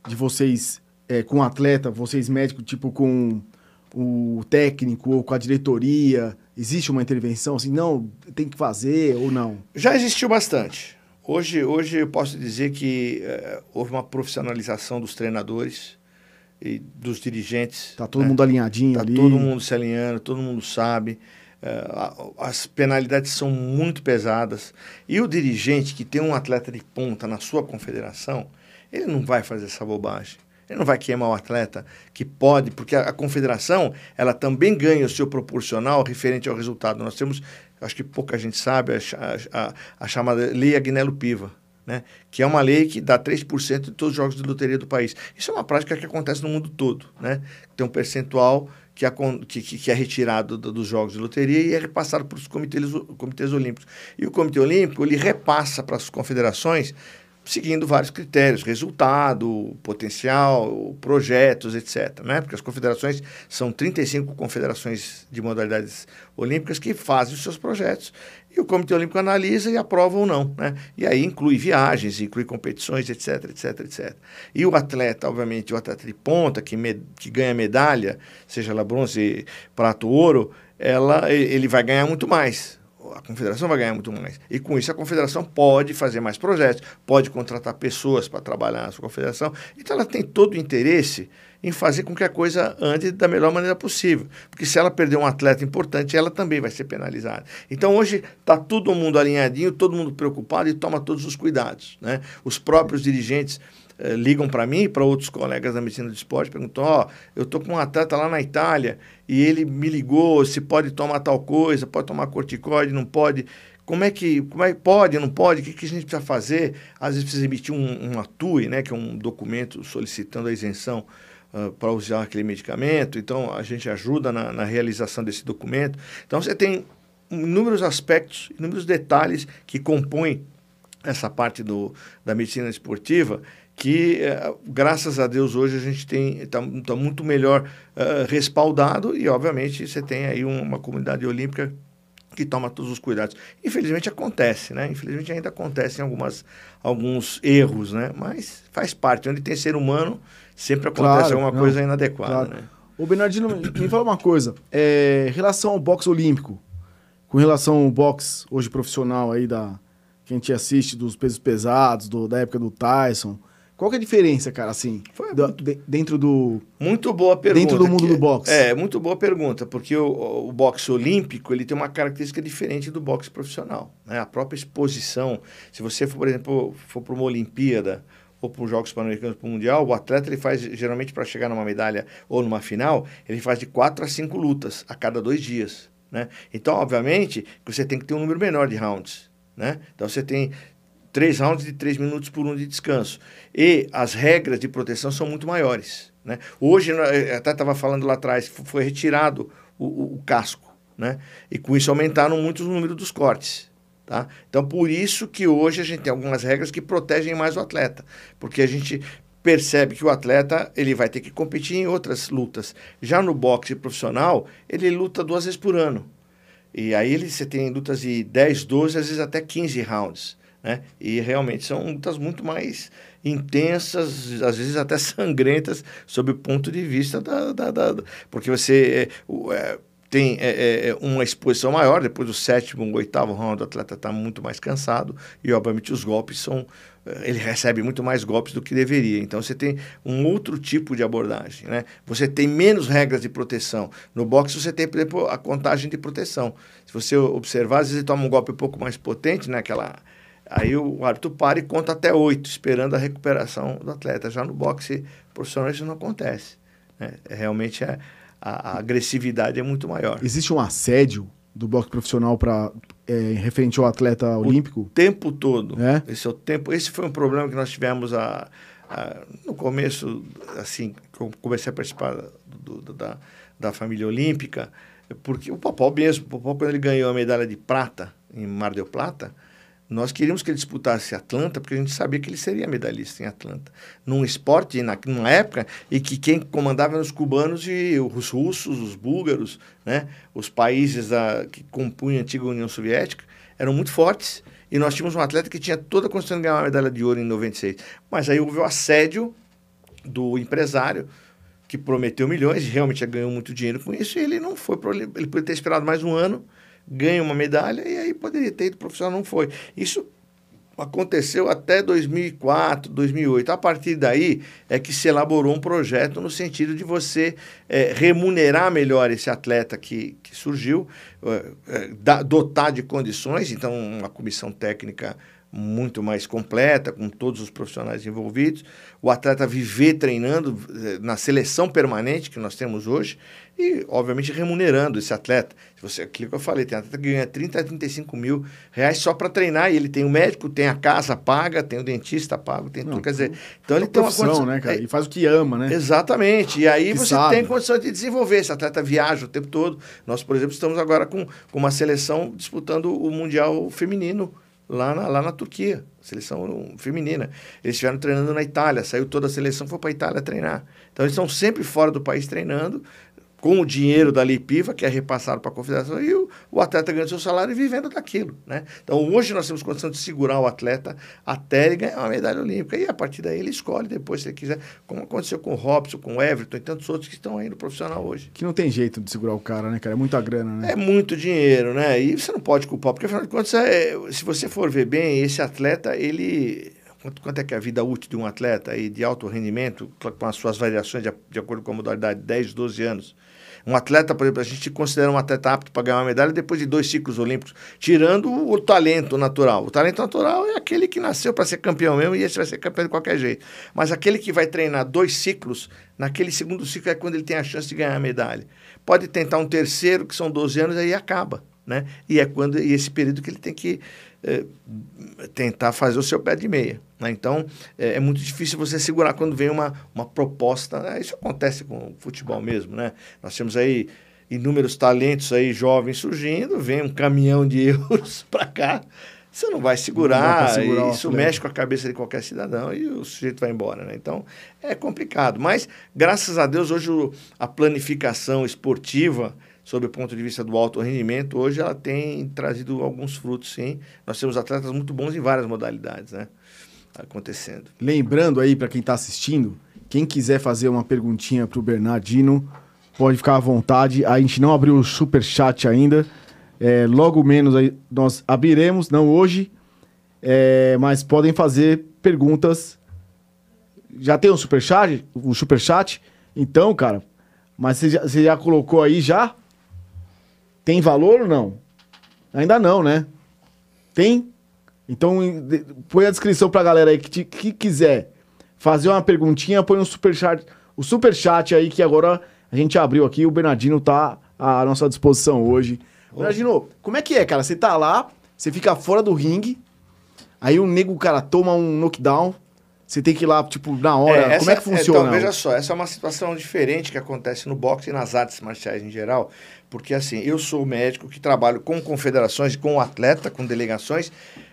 de vocês é, com o atleta, vocês médicos, tipo com o técnico ou com a diretoria? Existe uma intervenção assim, não, tem que fazer ou não? Já existiu bastante. Hoje, hoje eu posso dizer que uh, houve uma profissionalização dos treinadores e dos dirigentes. Está todo né? mundo alinhadinho tá ali. todo mundo se alinhando, todo mundo sabe. Uh, as penalidades são muito pesadas. E o dirigente que tem um atleta de ponta na sua confederação, ele não vai fazer essa bobagem. Ele não vai queimar o atleta que pode, porque a, a, confederação ela também ganha o seu proporcional referente ao resultado. Nós temos acho que pouca gente sabe, a, a, a chamada Lei Agnello Piva. né? que é uma lei que dá 3% de todos os jogos de loteria do país. Isso é uma prática que acontece no mundo todo. Né? Tem um percentual que, é, que, que é retirado do, dos jogos de loteria e é repassado para os comitês, comitês olímpicos. E o Comitê Olímpico ele repassa para as confederações seguindo vários critérios, resultado, potencial, projetos, etc. Né? Porque as confederações são 35 confederações de modalidades olímpicas que fazem os seus projetos e o Comitê Olímpico analisa e aprova ou não. Né? E aí inclui viagens, inclui competições, etc, etc, etc. E o atleta, obviamente, o atleta de ponta que, me, que ganha medalha, seja ela bronze, prata ou ouro, ela, ele vai ganhar muito mais a confederação vai ganhar muito mais. E com isso a confederação pode fazer mais projetos, pode contratar pessoas para trabalhar na sua confederação. Então ela tem todo o interesse em fazer com que a coisa ande da melhor maneira possível. Porque se ela perder um atleta importante, ela também vai ser penalizada. Então hoje está todo mundo alinhadinho, todo mundo preocupado e toma todos os cuidados. Né? Os próprios dirigentes eh, ligam para mim e para outros colegas da medicina do esporte, perguntam: Ó, oh, eu tô com um atleta lá na Itália e ele me ligou se pode tomar tal coisa, pode tomar corticoide, não pode. Como é que, como é pode, não pode? O que, que a gente precisa fazer? Às vezes precisa emitir um, um ATUI, né, que é um documento solicitando a isenção uh, para usar aquele medicamento. Então, a gente ajuda na, na realização desse documento. Então, você tem inúmeros aspectos, inúmeros detalhes que compõem essa parte do, da medicina esportiva que eh, graças a Deus hoje a gente tem está tá muito melhor uh, respaldado e obviamente você tem aí uma comunidade olímpica que toma todos os cuidados. Infelizmente acontece, né? Infelizmente ainda acontecem algumas alguns erros, né? Mas faz parte. Onde tem ser humano sempre acontece claro, alguma não, coisa inadequada, claro. né? O Bernardino, me fala uma coisa. É, relação ao boxe olímpico, com relação ao boxe hoje profissional aí da que a gente assiste dos pesos pesados, do, da época do Tyson, qual que é a diferença, cara, assim, do, muito, de, dentro do... Muito boa pergunta. Dentro do mundo que, do boxe. É, muito boa pergunta, porque o, o boxe olímpico, ele tem uma característica diferente do boxe profissional, né? A própria exposição, se você for, por exemplo, for para uma Olimpíada ou para os Jogos Pan-Americanos, para o Mundial, o atleta, ele faz, geralmente, para chegar numa medalha ou numa final, ele faz de quatro a cinco lutas a cada dois dias, né? Então, obviamente, você tem que ter um número menor de rounds, né? Então, você tem três rounds de três minutos por um de descanso. E as regras de proteção são muito maiores. Né? Hoje, até estava falando lá atrás, foi retirado o, o, o, casco. Né? E com isso aumentaram muito o número dos cortes. Tá? Então, por isso que hoje a gente tem algumas regras que protegem mais o atleta. Porque a gente percebe que o atleta ele vai ter que competir em outras lutas. Já no boxe profissional, ele luta duas vezes por ano. E aí você tem lutas de 10, 12, às vezes até 15 rounds. Né? E realmente são lutas muito mais intensas, às vezes até sangrentas, sob o ponto de vista da. da, da porque você é, é, tem é, é, é, uma exposição maior, depois do sétimo, oitavo round, o atleta está muito mais cansado e, obviamente, os golpes são. É, ele recebe muito mais golpes do que deveria. Então, você tem um outro tipo de abordagem. Né? Você tem menos regras de proteção. No boxe, você tem, por exemplo, a contagem de proteção. Se você observar, às vezes ele toma um golpe um pouco mais potente, né? aquela Aí o árbitro para e conta até oito, esperando a recuperação do atleta. Já no boxe profissional isso não acontece. Né? É, realmente é, a, a, agressividade é muito maior. Existe um assédio do boxe profissional para é, referente ao atleta olímpico? O tempo todo. É? Esse é o tempo. Esse foi um problema que nós tivemos a, a no começo, assim, que eu comecei a participar do, do, da, da família olímpica, porque o Popó mesmo, o Popó quando ele ganhou a medalha de prata em Mar del Plata, nós queríamos que ele disputasse Atlanta porque a gente sabia que ele seria medalhista em Atlanta. Num esporte, na, numa época, em que quem comandava eram os cubanos e os russos, os búlgaros, né? os países da, que compunham a antiga União Soviética, eram muito fortes. E nós tínhamos um atleta que tinha toda a condição de ganhar uma medalha de ouro em 96. Mas aí houve o assédio do empresário, que prometeu milhões e realmente ganhou muito dinheiro com isso, e ele não foi. Ele poderia ter esperado mais um ano ganha uma medalha e aí poderia ter ido profissional, não foi. Isso aconteceu até 2004, 2008. A partir daí é que se elaborou um projeto no sentido de você é, remunerar melhor esse atleta que, que surgiu, é, é, dotar de condições. Então, uma comissão técnica muito mais completa, com todos os profissionais envolvidos, o atleta viver treinando eh, na seleção permanente que nós temos hoje e, obviamente, remunerando esse atleta. Se você, aquilo que eu falei, tem atleta que ganha 30 a 35 mil reais só para treinar e ele tem o médico, tem a casa paga, tem o dentista pago, tem Não, tudo. Quer dizer, então ele tem uma condição, né, cara? É, e faz o que ama, né? Exatamente. E aí que você sabe. tem condição de desenvolver. Esse atleta viaja o tempo todo. Nós, por exemplo, estamos agora com, com uma seleção disputando o Mundial Feminino lá na, lá na Turquia, seleção feminina. Eles estiveram treinando na Itália, saiu toda a seleção, foi para a Itália treinar. Então eles estão sempre fora do país treinando, com o dinheiro da Lipiva, que é repassado para a confederação, e o, o, atleta ganhando seu salário e vivendo daquilo. Né? Então, hoje nós temos condição de segurar o atleta até ele ganhar uma medalha olímpica. E a partir daí ele escolhe depois, se ele quiser, como aconteceu com o Robson, com o Everton e tantos outros que estão aí no profissional hoje. Que não tem jeito de segurar o cara, né, cara? É muita grana, né? É muito dinheiro, né? E você não pode culpar, porque afinal de contas, é, se você for ver bem, esse atleta, ele Quanto, quanto, é que é a vida útil de um atleta aí de alto rendimento, com as suas variações de, de acordo com a modalidade, 10, 12 anos? Um atleta, por exemplo, a gente considera um atleta apto para ganhar uma medalha depois de dois ciclos olímpicos, tirando o talento natural. O talento natural é aquele que nasceu para ser campeão mesmo e esse vai ser campeão de qualquer jeito. Mas aquele que vai treinar dois ciclos, naquele segundo ciclo é quando ele tem a chance de ganhar a medalha. Pode tentar um terceiro, que são 12 anos, aí acaba. Né? E é quando e esse período que ele tem que é, tentar fazer o seu pé de meia. Né? Então, é, é, muito difícil você segurar quando vem uma, uma proposta. Né? Isso acontece com o futebol mesmo, né? Nós temos aí inúmeros talentos aí jovens surgindo, vem um caminhão de euros para cá, você não vai segurar, não segurar isso mexe com a cabeça de qualquer cidadão e o sujeito vai embora, né? Então, é complicado. Mas, graças a Deus, hoje a planificação esportiva sob o ponto de vista do alto rendimento, hoje ela tem trazido alguns frutos, sim. Nós temos atletas muito bons em várias modalidades, né? Acontecendo. Lembrando aí para quem está assistindo, quem quiser fazer uma perguntinha para o Bernardino, pode ficar à vontade. A gente não abriu o super chat ainda. É, logo menos nós abriremos, não hoje, é, mas podem fazer perguntas. Já tem um super chat, o super chat. Então, cara, mas você já, você já colocou aí já? Tem valor ou não? Ainda não, né? Tem? Então, põe a descrição pra galera aí que, te, que quiser fazer uma perguntinha, põe um superchat, o superchat aí que agora a gente abriu aqui, o Bernardino tá à nossa disposição hoje. Bernardino, como é que é, cara? Você tá lá, você fica fora do ringue, aí o nego, cara, toma um knockdown, você tem que ir lá, tipo, na hora. É, essa, Como é que funciona? então, veja só, essa é uma situação diferente que acontece no boxe e nas artes marciais em geral. Porque, assim, eu sou médico que trabalho com confederações, com atleta, com delegações,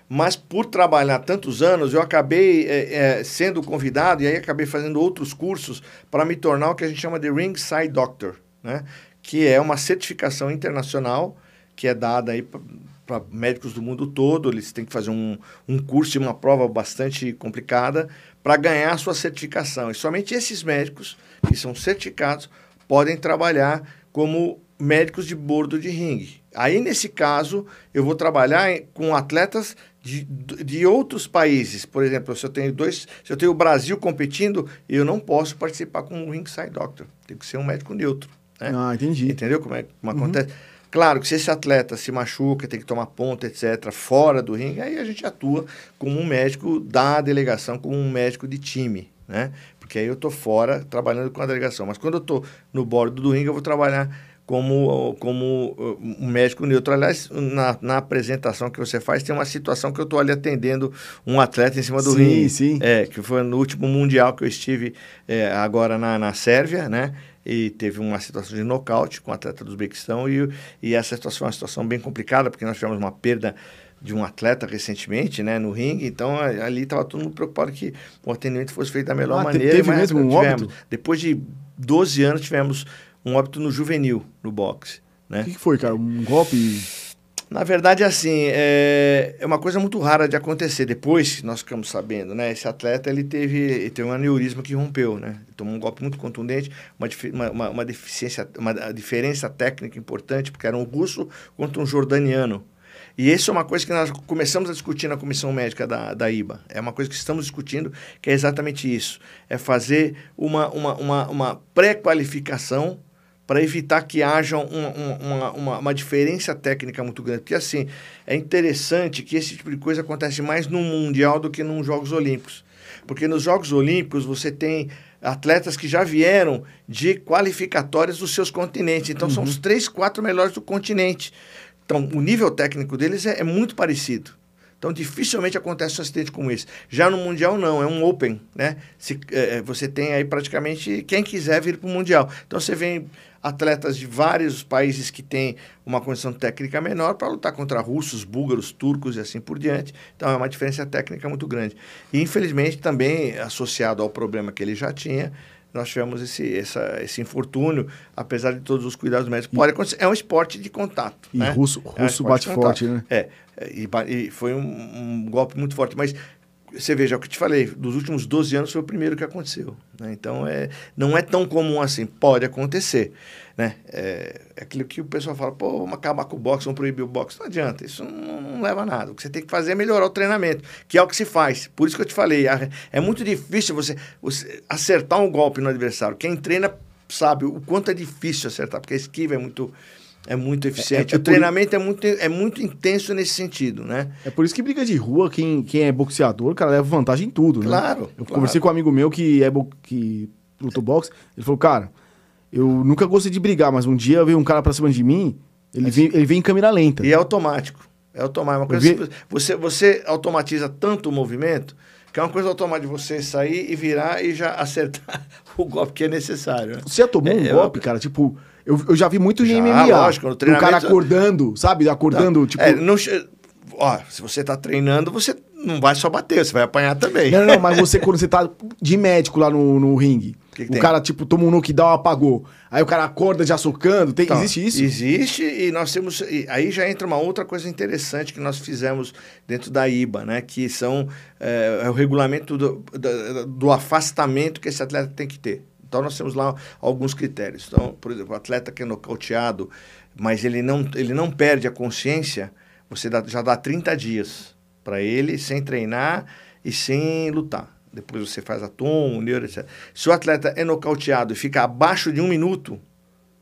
mas por trabalhar tantos anos, eu acabei é, é, sendo convidado e aí acabei fazendo outros cursos para me tornar o que a gente chama de Ringside Doctor, né? Que é uma certificação internacional que é dada aí para médicos do mundo todo, eles têm que fazer um, um curso e uma prova bastante complicada para ganhar a sua certificação. E somente esses médicos que são certificados podem trabalhar como médicos de bordo de ringue. Aí, nesse caso, eu vou trabalhar com atletas de, de outros países. Por exemplo, se eu tenho dois, se eu tenho o Brasil competindo, eu não posso participar com um ringside doctor. Tem que ser um médico neutro. Né? Ah, entendi. Entendeu como, é, como uhum. acontece? Claro que se esse atleta se machuca, tem que tomar ponta, etc., fora do ringue, aí a gente atua como um médico da delegação, como um médico de time, né? Porque aí eu estou fora trabalhando com a delegação. Mas quando eu estou no bordo do ringue, eu vou trabalhar como, como uh, um médico neutro. Aliás, na, na apresentação que você faz, tem uma situação que eu estou ali atendendo um atleta em cima do sim, ringue. Sim, sim. É, que foi no último Mundial que eu estive é, agora na, na Sérvia, né? e teve uma situação de nocaute com o atleta do Uzbequistão e, e essa situação é uma situação bem complicada, porque nós tivemos uma perda de um atleta recentemente, né, no ringue, então ali estava todo mundo preocupado que o atendimento fosse feito da melhor ah, maneira. Teve mesmo um tivemos, óbito? Depois de 12 anos tivemos um óbito no juvenil, no boxe, né? O que, que foi, cara? Um golpe... Na verdade, assim, é, é uma coisa muito rara de acontecer. Depois nós ficamos sabendo, né? Esse atleta, ele teve, ele teve um aneurisma que rompeu, né? Ele tomou um golpe muito contundente, uma, uma, uma deficiência, uma diferença técnica importante, porque era um russo contra um jordaniano. E isso é uma coisa que nós começamos a discutir na comissão médica da, da IBA. É uma coisa que estamos discutindo, que é exatamente isso. É fazer uma, uma, uma, uma pré-qualificação para evitar que haja um, um, uma, uma, uma, diferença técnica muito grande. Porque, assim, é interessante que esse tipo de coisa acontece mais no Mundial do que nos Jogos Olímpicos. Porque nos Jogos Olímpicos você tem atletas que já vieram de qualificatórias dos seus continentes. Então, uhum. são os três, quatro melhores do continente. Então, o nível técnico deles é, é muito parecido. Então, dificilmente acontece um acidente como esse. Já no Mundial, não, é um Open, né? Se, é, você tem aí praticamente quem quiser vir para o Mundial. Então, você vem atletas de vários países que têm uma condição técnica menor para lutar contra russos, búlgaros, turcos e assim por diante. Então, é uma diferença técnica muito grande. E, infelizmente, também associado ao problema que ele já tinha, nós tivemos esse, essa, esse infortúnio, apesar de todos os cuidados médicos. Pode acontecer, é um esporte de contato. E né? russo, russo é um bate forte, né? É, e, e foi um, um, golpe muito forte. Mas você veja, é o que eu te falei, dos últimos 12 anos foi o primeiro que aconteceu. Né? Então, é, não é tão comum assim. Pode acontecer. Né? É, é aquilo que o pessoal fala, pô, vamos acabar com o boxe, vamos proibir o boxe. Não adianta, isso não, não, leva a nada. O que você tem que fazer é melhorar o treinamento, que é o que se faz. Por isso que eu te falei, é muito difícil você, você acertar um golpe no adversário. Quem treina sabe o quanto é difícil acertar, porque a esquiva é muito é muito eficiente. É, é, é o treinamento por... é, muito, é muito intenso nesse sentido, né? É por isso que briga de rua, quem, quem é boxeador, cara, leva vantagem em tudo, né? Claro. Eu claro. conversei com um amigo meu que é bo... que luta boxe, ele falou, cara, eu nunca gostei de brigar, mas um dia veio um cara pra cima de mim, ele, vem, ele vem em câmera lenta. E é automático. É automático. Uma coisa vi... você, você automatiza tanto o movimento que é uma coisa automática de você sair e virar e já acertar o golpe que é necessário. Né? Você já tomou é, um golpe, cara? Tipo, eu, eu já vi muito já, em MMA. Lógico, no treinamento... O cara acordando, sabe? Acordando, tá. tipo... É, não... Ó, se você tá treinando, você não vai só bater, você vai apanhar também. Não, não, mas você, quando você tá de médico lá no, no ringue, que que o tem? cara, tipo, toma um knockdown, apagou. Aí o cara acorda já socando. Tem, então, existe isso? Existe, e nós temos. E aí já entra uma outra coisa interessante que nós fizemos dentro da IBA, né? Que são é, é o regulamento do, do, do afastamento que esse atleta tem que ter. Então nós temos lá alguns critérios. Então, por exemplo, o atleta que é nocauteado, mas ele não, ele não perde a consciência, você dá, já dá 30 dias para ele sem treinar e sem lutar depois você faz a tom, neuro, etc. Se o atleta é nocauteado e fica abaixo de um minuto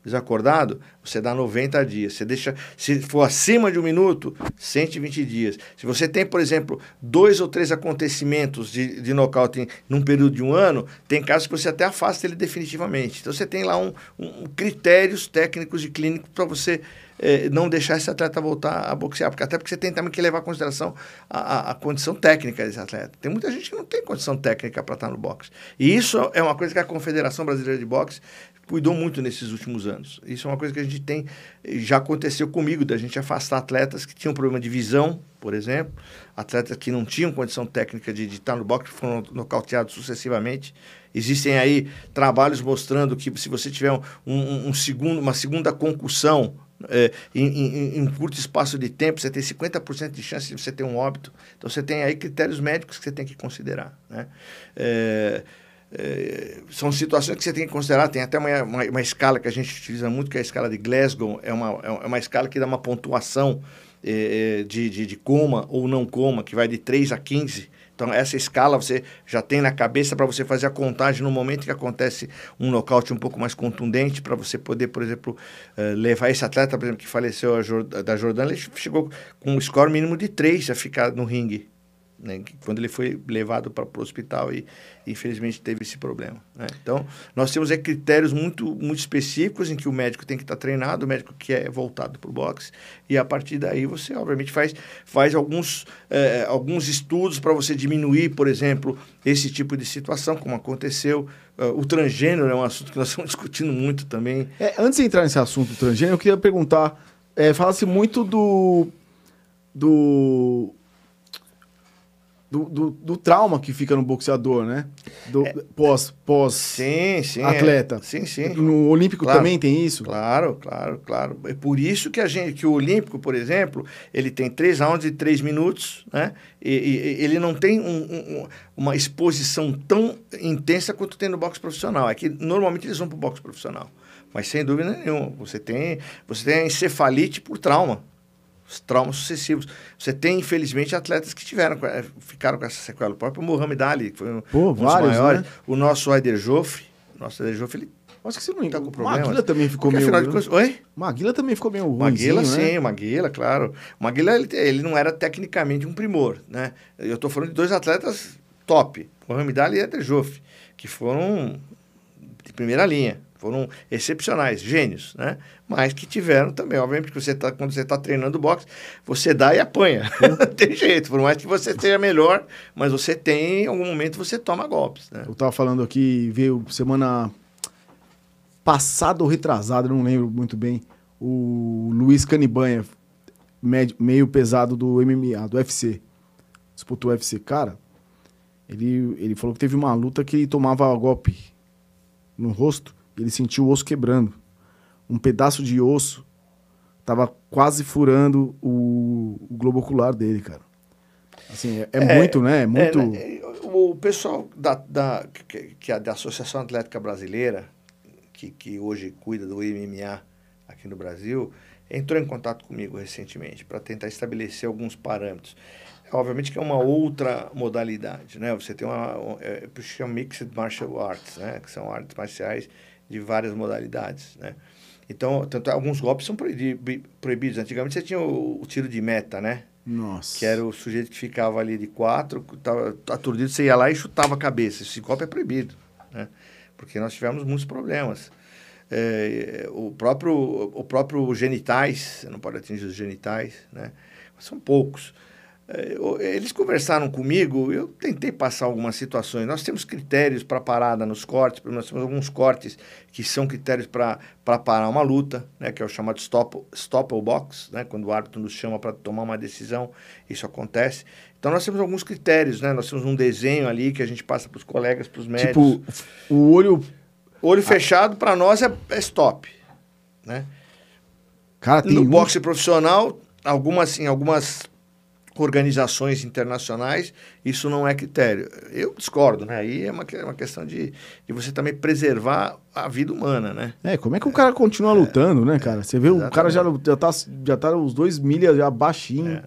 desacordado, você dá 90 dias. Você deixa, se for acima de um minuto, 120 dias. Se você tem, por exemplo, dois ou três acontecimentos de, de nocaute num período de um ano, tem casos que você até afasta ele definitivamente. Então você tem lá um, um critérios técnicos e clínicos para você é, não deixar esse atleta voltar a boxear, porque até porque você tem também que levar em consideração a, a, a, condição técnica desse atleta. Tem muita gente que não tem condição técnica para estar no boxe. E isso é uma coisa que a Confederação Brasileira de Boxe cuidou muito nesses últimos anos. Isso é uma coisa que a gente tem, já aconteceu comigo, da gente afastar atletas que tinham problema de visão, por exemplo, atletas que não tinham condição técnica de, de estar no boxe, foram nocauteados sucessivamente. Existem aí trabalhos mostrando que se você tiver um, um, um segundo, uma segunda concussão é, em, em, em, curto espaço de tempo, você tem 50% de chance de você ter um óbito. Então, você tem aí critérios médicos que você tem que considerar. Né? É, é, são situações que você tem que considerar. Tem até uma, uma, uma, escala que a gente utiliza muito, que é a escala de Glasgow. É uma, é uma escala que dá uma pontuação é, é de, de, de, coma ou não coma, que vai de 3 a 15. Então, essa escala você já tem na cabeça para você fazer a contagem no momento que acontece um nocaute um pouco mais contundente, para você poder, por exemplo, uh, levar esse atleta, por exemplo, que faleceu da Jordânia, ele chegou com um score mínimo de 3 a ficar no ringue né, quando ele foi levado para o hospital e infelizmente teve esse problema. Né? Então, nós temos é, critérios muito, muito específicos em que o médico tem que estar tá treinado, o médico que é voltado para o boxe, e a partir daí você, obviamente, faz, faz alguns, é, alguns estudos para você diminuir, por exemplo, esse tipo de situação, como aconteceu. Uh, o transgênero é um assunto que nós estamos discutindo muito também. É, antes de entrar nesse assunto do transgênero, eu queria perguntar, é, fala-se muito do... do do, do, do, trauma que fica no boxeador, né? Do, é, pós, pós sim, sim, atleta. É, sim, sim. No Olímpico claro, também tem isso? Claro, claro, claro. É por isso que a gente, que o Olímpico, por exemplo, ele tem três rounds de três minutos, né? E, e ele não tem um, um, uma exposição tão intensa quanto tem no boxe profissional. É que normalmente eles vão para o boxe profissional. Mas sem dúvida nenhuma, você tem, você tem encefalite por trauma os traumas sucessivos. Você tem, infelizmente, atletas que tiveram, eh, ficaram com essa sequela. O próprio Muhammad Ali, que foi um, Pô, um vários, dos maiores. Né? O nosso Aider Joffre, nosso Aider Joffre, ele Acho que você não Tá com O problemas? Maguila também ficou Porque, meio. de contas, oi? Maguila também ficou meio Maguila, né? sim, Maguila, claro. O Maguila, ele, ele não era tecnicamente um primor, né? Eu estou falando de dois atletas top, o Ramidali e Eder Joff, que foram de primeira linha, foram excepcionais, gênios, né? Mas que tiveram também, obviamente, que você tá, quando você está treinando boxe, você dá e apanha. Não tem jeito, por mais que você seja melhor, mas você tem, em algum momento, você toma golpes, né? Eu tava falando aqui, veio semana passada ou retrasada, não lembro muito bem, o Luiz Canibanha, médio- meio pesado do MMA, do UFC. Disputou o UFC. Cara, ele, ele falou que teve uma luta que ele tomava golpe no rosto ele sentiu o osso quebrando. Um pedaço de osso tava quase furando o, o globo ocular dele, cara. Assim, é, é muito, né? É muito... É, o pessoal da, da, que, que é da Associação Atlética Brasileira, que, que hoje cuida do MMA aqui no Brasil, entrou em contato comigo recentemente para tentar estabelecer alguns parâmetros. Obviamente que é uma outra modalidade, né? Você tem uma, um, é, chama Mixed Martial Arts, né? Que são artes marciais de várias modalidades, né? Então, tanto alguns golpes são proibi- proibidos. Antigamente você tinha o, o tiro de meta, né? Nossa. Que era o sujeito que ficava ali de quatro, tava aturdido, você ia lá e chutava a cabeça. Esse golpe é proibido, né? Porque nós tivemos muitos problemas. É, o próprio o próprio genitais, você não pode atingir os genitais, né? São poucos. É, eles conversaram comigo, eu tentei passar algumas situações. Nós temos critérios para parada nos cortes, nós temos alguns cortes que são critérios para parar uma luta, né, que é o chamado stop, stop box, né, quando o árbitro nos chama para tomar uma decisão, isso acontece. Então nós temos alguns critérios, né, nós temos um desenho ali que a gente passa para os colegas, para os médicos. Tipo, o olho. Olho fechado para nós é, é stop, né? Cara, No um- boxe profissional, algumas, em algumas organizações internacionais, isso não é critério. Eu discordo, né? Aí é uma, é uma questão de, de você também preservar a vida humana, né? É, como é que o cara continua lutando, né, cara? Você vê, o cara já, já, tá, já tá os dois milhas já baixinho,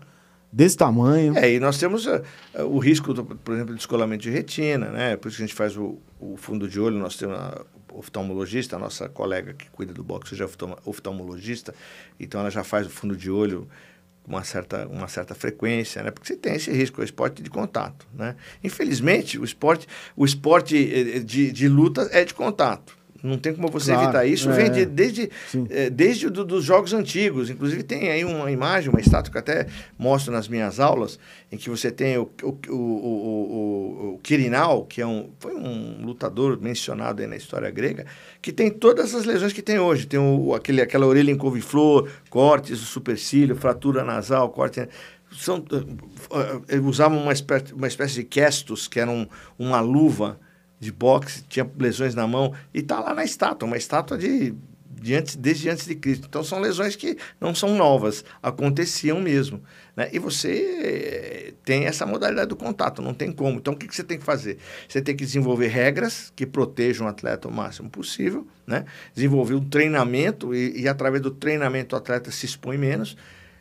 desse tamanho. É, e nós temos eh, o risco, do, por exemplo, de descolamento de retina, né? Por isso que a gente faz o, o fundo de olho, nós temos a oftalmologista, a nossa colega que cuida do boxe já é oftalmo- oftalmologista, então ela já faz o fundo de olho com uma certa, uma certa frequência, né? Porque você tem esse risco, é o esporte de contato, né? Infelizmente, o esporte, o esporte eh, de, de luta é de contato. Não tem como você Claro, evitar isso. é. Vem de- desde, é, desde do, dos jogos antigos. Inclusive, tem aí uma imagem, uma estátua que eu até mostro nas minhas aulas, em que você tem o, o, o, o, o, Quirinal, que é um, foi um lutador mencionado aí na história grega, que tem todas as lesões que tem hoje. Tem o, aquele, aquela orelha em couve-flor, cortes, o supercílio, fratura nasal, corte... São, uh, uh, usavam uma espécie, uma espécie de questos, que era um, uma luva de boxe, tinha lesões na mão, e está lá na estátua, uma estátua de, de antes, desde antes de Cristo. Então são lesões que não são novas, aconteciam mesmo. Né? E você eh, tem essa modalidade do contato, não tem como. Então o que, que você tem que fazer? Você tem que desenvolver regras que protejam o atleta o máximo possível, né? desenvolver um treinamento, e, e através do treinamento o atleta se expõe menos,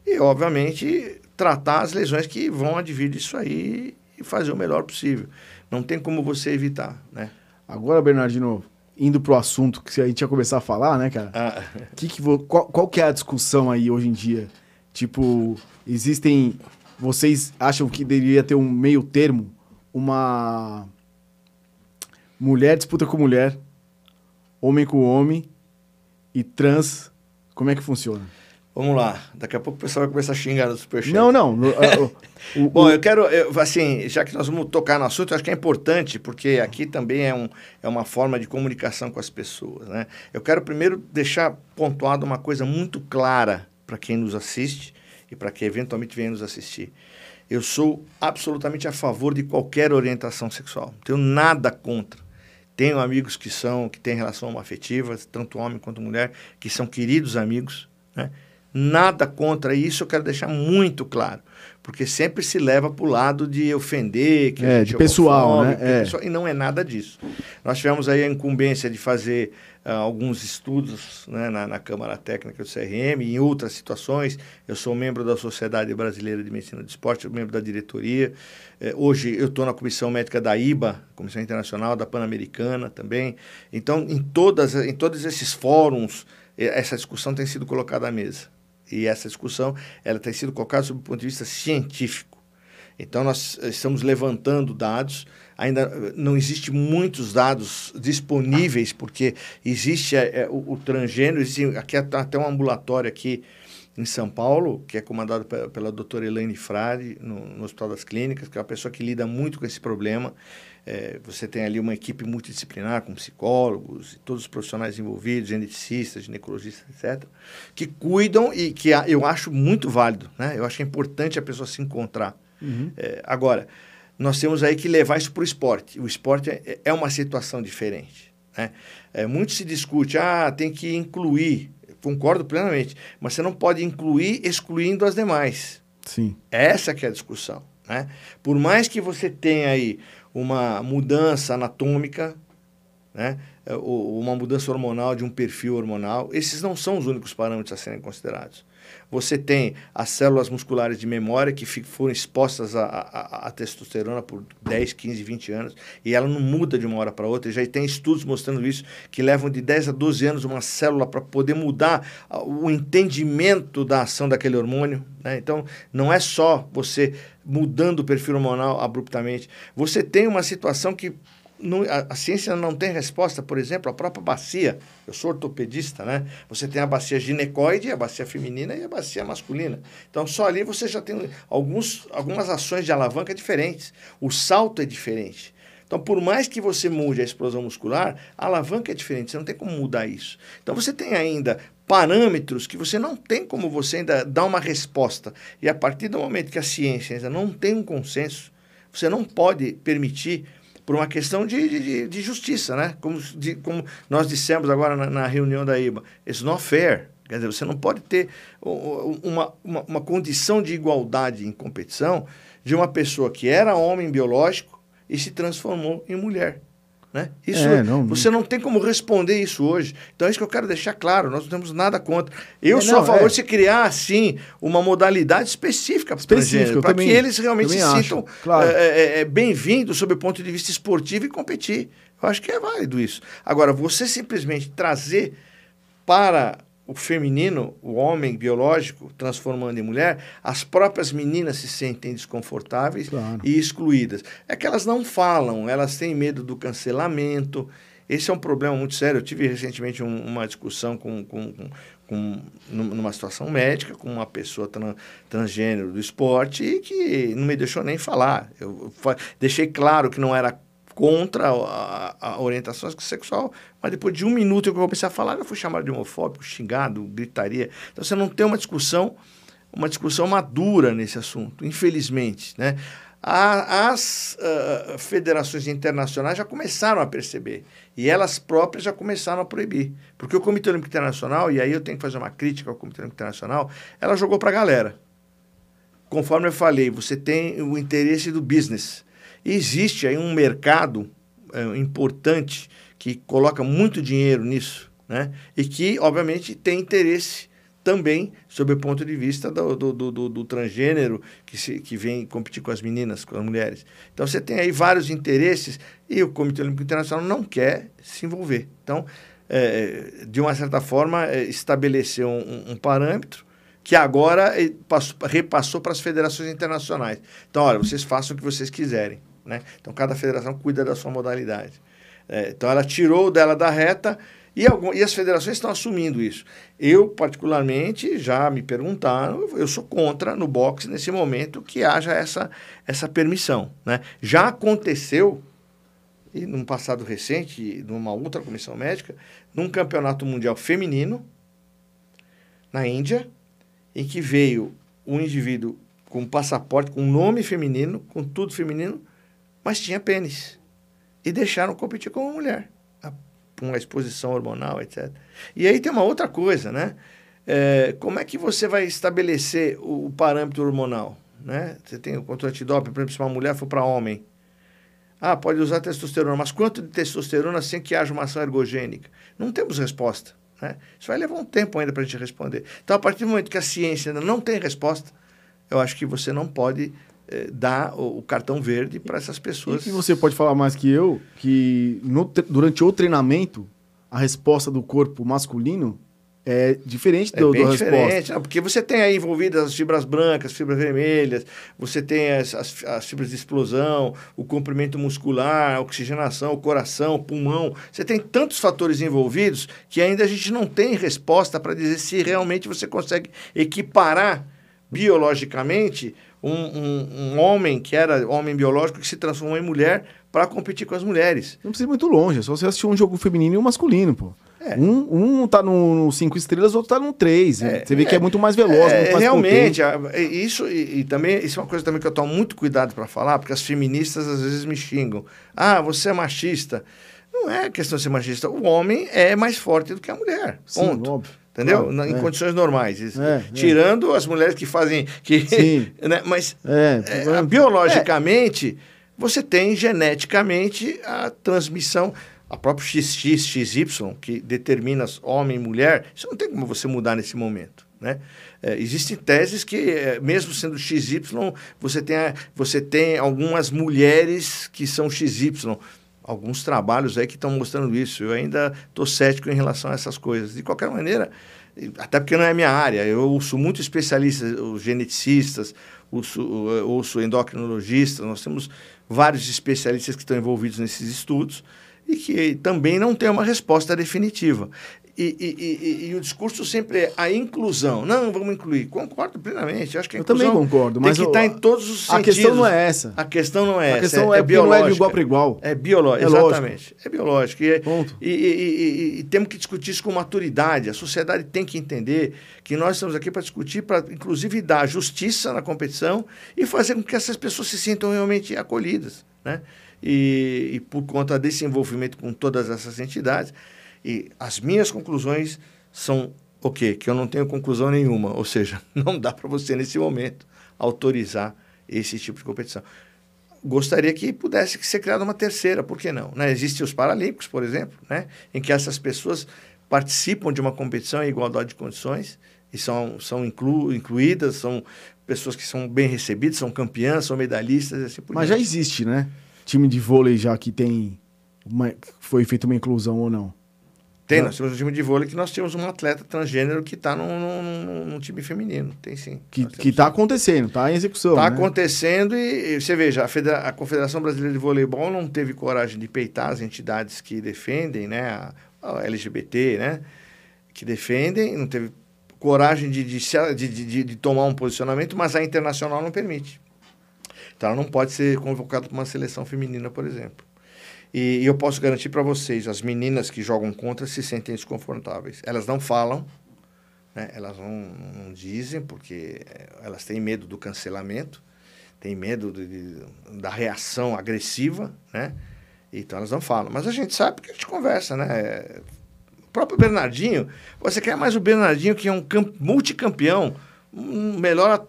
e obviamente tratar as lesões que vão advir disso aí e fazer o melhor possível. Não tem como você evitar, né? Agora, Bernardino, indo pro assunto que a gente ia começar a falar, né, cara? Ah, Que que vo- qual, qual que é a discussão aí hoje em dia? Tipo, existem. Vocês acham que deveria ter um meio termo? Uma. Mulher disputa com mulher, homem com homem e trans. Como é que funciona? Vamos lá, daqui a pouco o pessoal vai começar a xingar no Superchat. Não, não. o- o- Bom, o- eu quero, eu, assim, já que nós vamos tocar no assunto, eu acho que é importante, porque aqui também é, um, é uma forma de comunicação com as pessoas, né? Eu quero primeiro deixar pontuado uma coisa muito clara para quem nos assiste e para quem eventualmente venha nos assistir. Eu sou absolutamente a favor de qualquer orientação sexual. Não tenho nada contra. Tenho amigos que são, que têm relação afetiva, tanto homem quanto mulher, que são queridos amigos, né? Nada contra isso, eu quero deixar muito claro. Porque sempre se leva para o lado de ofender, que é, de é pessoal, né? É. Pessoal, e não é nada disso. Nós tivemos aí a incumbência de fazer uh, alguns estudos né, na, na, Câmara Técnica do CRM, em outras situações. Eu sou membro da Sociedade Brasileira de Medicina do Esporte, membro da diretoria. Eh, hoje eu estou na Comissão Médica da IBA, Comissão Internacional da Pan-Americana também. Então, em, todas, em todos esses fóruns, essa discussão tem sido colocada à mesa. E essa discussão ela tem sido colocada sob o ponto de vista científico. Então, nós estamos levantando dados. Ainda não existe muitos dados disponíveis, porque existe é, é o, o, transgênero, existe, aqui até um ambulatório aqui em São Paulo, que é comandado pela, pela doutora Elaine Frade, no, no Hospital das Clínicas, que é uma pessoa que lida muito com esse problema. É, você tem ali uma equipe multidisciplinar com psicólogos e todos os profissionais envolvidos, geneticistas, ginecologistas, etc., que cuidam e que eu acho muito válido. Né? Eu acho que é importante a pessoa se encontrar. Uhum. É, agora, nós temos aí que levar isso para o esporte. O esporte é, é uma situação diferente. Né? É, muito se discute, ah, tem que incluir. Concordo plenamente. Mas você não pode incluir excluindo as demais. Sim. Essa que é a discussão. Né? Por mais que você tenha aí uma mudança anatômica, né? É, uma mudança hormonal de um perfil hormonal. Esses não são os únicos parâmetros a serem considerados. Você tem as células musculares de memória que foram expostas à, testosterona por 10, 15, 20 anos e ela não muda de uma hora para outra. Já tem estudos mostrando isso, que levam de 10 a 12 anos uma célula para poder mudar o entendimento da ação daquele hormônio. Né? Então, não é só você mudando o perfil hormonal abruptamente. Você tem uma situação que não, a, a, ciência não tem resposta, por exemplo, a própria bacia. Eu sou ortopedista, né? Você tem a bacia ginecoide, a bacia feminina e a bacia masculina. Então, só ali você já tem alguns, algumas ações de alavanca diferentes. O salto é diferente. Então, por mais que você mude a explosão muscular, a alavanca é diferente, você não tem como mudar isso. Então, você tem ainda parâmetros que você não tem como você ainda dar uma resposta. E a partir do momento que a ciência ainda não tem um consenso, você não pode permitir por uma questão de, de, de justiça, né? Como, de, como nós dissemos agora na, na, reunião da IBA, it's not fair. Quer dizer, você não pode ter uma, uma, uma condição de igualdade em competição de uma pessoa que era homem biológico e se transformou em mulher. Né? Isso, é, não, você não tem como responder isso hoje. Então é isso que eu quero deixar claro, nós não temos nada contra. Eu é, sou não, a favor é. de se criar, assim, uma modalidade específica para para que eles realmente se sintam claro. É, é, é, bem-vindos sob o ponto de vista esportivo e competir. Eu acho que é válido isso. Agora, você simplesmente trazer para o feminino, o homem biológico, transformando em mulher, as próprias meninas se sentem desconfortáveis claro. e excluídas. É que elas não falam, elas têm medo do cancelamento. Esse é um problema muito sério. Eu tive recentemente um, uma discussão com, com, com, com, numa situação médica com uma pessoa tran, transgênero do esporte e que não me deixou nem falar. Eu, eu deixei claro que não era contra a, a, orientação sexual, mas depois de um minuto eu comecei a falar, eu fui chamado de homofóbico, xingado, gritaria. Então você não tem uma discussão, uma discussão madura nesse assunto, infelizmente, né? as uh, federações internacionais já começaram a perceber e elas próprias já começaram a proibir. Porque o Comitê Olímpico Internacional, e aí eu tenho que fazer uma crítica ao Comitê Olímpico Internacional, ela jogou para a galera. Conforme eu falei, você tem o interesse do business. Existe aí um mercado é, importante que coloca muito dinheiro nisso, né? E que, obviamente, tem interesse também sob o ponto de vista do, do, do, do, transgênero que, se, que vem competir com as meninas, com as mulheres. Então, você tem aí vários interesses e o Comitê Olímpico Internacional não quer se envolver. Então, é, de uma certa forma, é, estabeleceu um, um parâmetro que agora passou, repassou para as federações internacionais. Então, olha, vocês façam o que vocês quiserem. Né? Então, cada federação cuida da sua modalidade. É, então, ela tirou dela da reta e, algum, e as federações estão assumindo isso. Eu, particularmente, já me perguntaram, eu sou contra no boxe nesse momento que haja essa, essa permissão. Né? Já aconteceu, e num passado recente, numa outra comissão médica, num campeonato mundial feminino, na Índia, em que veio um indivíduo com passaporte, com nome feminino, com tudo feminino, mas tinha pênis. E deixaram competir como mulher, com a exposição hormonal, etc. E aí tem uma outra coisa, né? É, como é que você vai estabelecer o, o parâmetro hormonal? Né? Você tem o controle antidoping, por exemplo, se uma mulher for para homem. Ah, pode usar testosterona, mas quanto de testosterona sem que haja uma ação ergogênica? Não temos resposta. Né? Isso vai levar um tempo ainda para a gente responder. Então, a partir do momento que a ciência ainda não tem resposta, eu acho que você não pode eh, dar o, o, cartão verde para essas pessoas. E você pode falar mais que eu, que no, durante o treinamento, a resposta do corpo masculino é diferente do, é bem do diferente, não, porque você tem aí envolvidas as fibras brancas, fibras vermelhas, você tem as, as, as, fibras de explosão, o comprimento muscular, a oxigenação, o coração, o pulmão. Você tem tantos fatores envolvidos que ainda a gente não tem resposta para dizer se realmente você consegue equiparar biologicamente um, um, um, homem que era homem biológico que se transformou em mulher para competir com as mulheres. Não precisa ir muito longe, é só você assistir um jogo feminino e um masculino, pô. É. Um, um tá no 5 estrelas, outro tá no 3. É, você vê que é, é muito mais veloz, é, muito mais Realmente, potente. isso e, e, também isso é uma coisa também que eu tomo muito cuidado para falar, porque as feministas às vezes me xingam. Ah, você é machista. Não é questão de ser machista. O homem é mais forte do que a mulher. Ponto. Sim, óbvio. Entendeu? Claro, em é. condições normais. É, Tirando as mulheres que fazem. Que, Sim. né? Mas biologicamente, você tem geneticamente a transmissão a própria XX, XY, que determina homem e mulher, isso não tem como você mudar nesse momento. Né? É, existem teses que, é, mesmo sendo XY, você tem, você tem algumas mulheres que são XY. Alguns trabalhos aí que estão mostrando isso. Eu ainda estou cético em relação a essas coisas. De qualquer maneira, até porque não é minha área, eu ouço muito especialistas, os geneticistas, ouço, ouço endocrinologistas, nós temos vários especialistas que estão envolvidos nesses estudos e que também não tem uma resposta definitiva. E, e, e, e, o discurso sempre é a inclusão. Não, vamos incluir. Concordo plenamente. Acho que a eu também concordo, mas tem que estar em todos os sentidos. A questão não é essa. A questão não é a essa. A questão é, é, é biológica. não é de igual para igual. É biológico, é exatamente. Lógico. É biológico. E, Ponto. E, temos que discutir isso com maturidade. A sociedade tem que entender que nós estamos aqui para discutir, para inclusive dar justiça na competição e fazer com que essas pessoas se sintam realmente acolhidas, né? E, e por conta desse envolvimento com todas essas entidades. E as minhas conclusões são o quê? Que eu não tenho conclusão nenhuma. Ou seja, não dá para você, nesse momento, autorizar esse tipo de competição. Gostaria que pudesse ser criada uma terceira, por que não? Né? Existem os Paralímpicos, por exemplo, né? em que essas pessoas participam de uma competição em igualdade de condições e são, são inclu, incluídas, são pessoas que são bem recebidas, são campeãs, são medalhistas, assim por Mas já existe, né? Time de vôlei já que tem. Uma, foi feita uma inclusão ou não? Tem, nós temos um time de vôlei que nós temos um atleta transgênero que está num, num, num, time feminino. Tem sim. Que está acontecendo, está em execução. Está né? acontecendo e, e, você veja, a, Federa a, Confederação Brasileira de Voleibol não teve coragem de peitar as entidades que defendem, né? A, a LGBT, né? Que defendem, não teve coragem de, de, de, de, de tomar um posicionamento, mas a internacional não permite. Então, ela não pode ser convocada para uma seleção feminina, por exemplo. E, e eu posso garantir para vocês, as meninas que jogam contra se sentem desconfortáveis. Elas não falam, né? elas não, não dizem, porque eh, elas têm medo do cancelamento, têm medo de, de, da reação agressiva, né? Então elas não falam. Mas a gente sabe que a gente conversa, né? O próprio Bernardinho, você quer mais o Bernardinho, que é um multicampeão, um melhor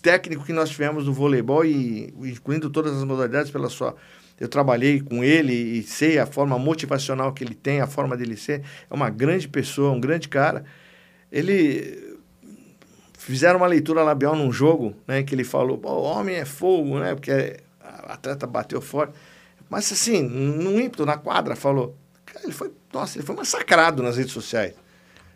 técnico que nós tivemos no voleibol, e incluindo todas as modalidades pela sua. Eu trabalhei com ele e sei a forma motivacional que ele tem, a forma dele ser. É uma grande pessoa, um grande cara. Ele fizeram uma leitura labial num jogo, né, que ele falou: o homem é fogo, né, porque a atleta bateu forte. Mas assim, num ímpeto na quadra, falou. Ele foi, nossa, ele foi massacrado nas redes sociais.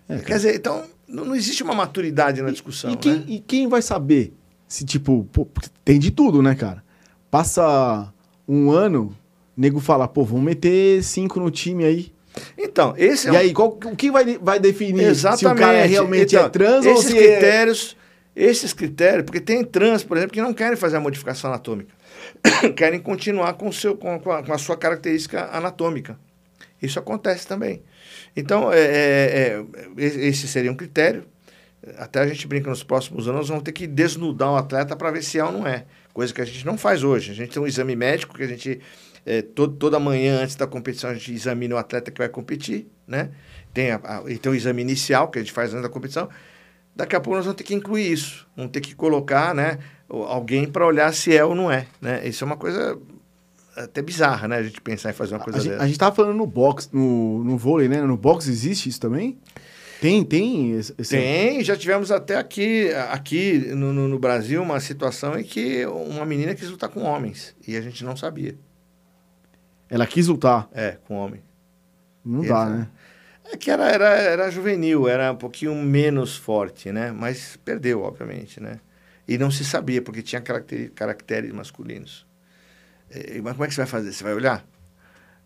É, Quer dizer, então, não, não, existe uma maturidade na discussão. E, e, quem, né? e quem vai saber se, tipo, pô, tem de tudo, né, cara? Passa um ano, nego fala, pô, vamos meter cinco no time aí. Então, esse é E um... aí, qual, o que vai, vai definir Exatamente. se o cara é realmente então, é trans ou se é critérios, é... Esses critérios, porque tem trans, por exemplo, que não querem fazer a modificação anatômica. querem continuar com, seu, com, com, a, com a sua característica anatômica. Isso acontece também. Então, é, é, é, esse seria um critério. Até a gente brinca nos próximos anos, nós vamos ter que desnudar o atleta para ver se é ou não é. Coisa que a gente não faz hoje. A gente tem um exame médico que a gente, é, todo, toda manhã antes da competição, a gente examina o atleta que vai competir, né? Tem, a, a, tem o exame inicial que a gente faz antes da competição. daqui a pouco nós vamos ter que incluir isso. Vamos ter que colocar né, alguém para olhar se é ou não é. Né? Isso é uma coisa até bizarra, né? A gente pensar em fazer uma coisa a, dessa. A gente tava falando no box, no, no vôlei, né? No box existe isso também? Tem, tem. Esse... Tem, já tivemos até aqui, aqui no, no, no, Brasil uma situação em que uma menina quis lutar com homens e a gente não sabia. Ela quis lutar? É, com homem. Não dá, né? É que era, era, era juvenil, era um pouquinho menos forte, né? Mas perdeu, obviamente, né? E não se sabia, porque tinha caracter, caracteres masculinos. E, mas como é que você vai fazer? Você vai olhar?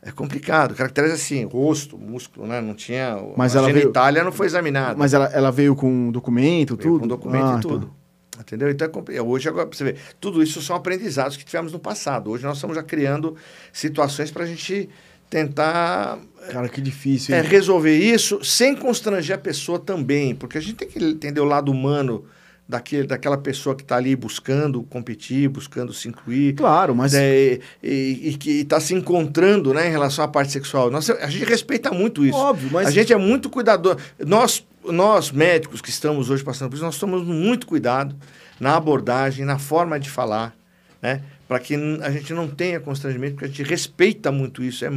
É complicado. Caracteres assim, rosto, músculo, né? Não tinha. Mas a genitália veio... não foi examinada. Mas ela, ela veio com documento, veio tudo? Com documento ah, e tudo. Tá. Entendeu? Então, é hoje, agora, você vê, tudo isso são aprendizados que tivemos no passado. Hoje nós estamos já criando situações para a gente tentar. Cara, que difícil. É, resolver isso sem constranger a pessoa também, porque a gente tem que entender o lado humano daquele, daquela pessoa que está ali buscando competir, buscando se incluir. Claro, mas. É, e, e, que está se encontrando né, em relação à parte sexual. Nossa, a gente respeita muito isso. Óbvio, mas. A gente é muito cuidadoso. Nós, nós, médicos que estamos hoje passando por isso, nós tomamos muito cuidado na abordagem, na forma de falar, né? Para que a gente não tenha constrangimento, porque a gente respeita muito isso. É,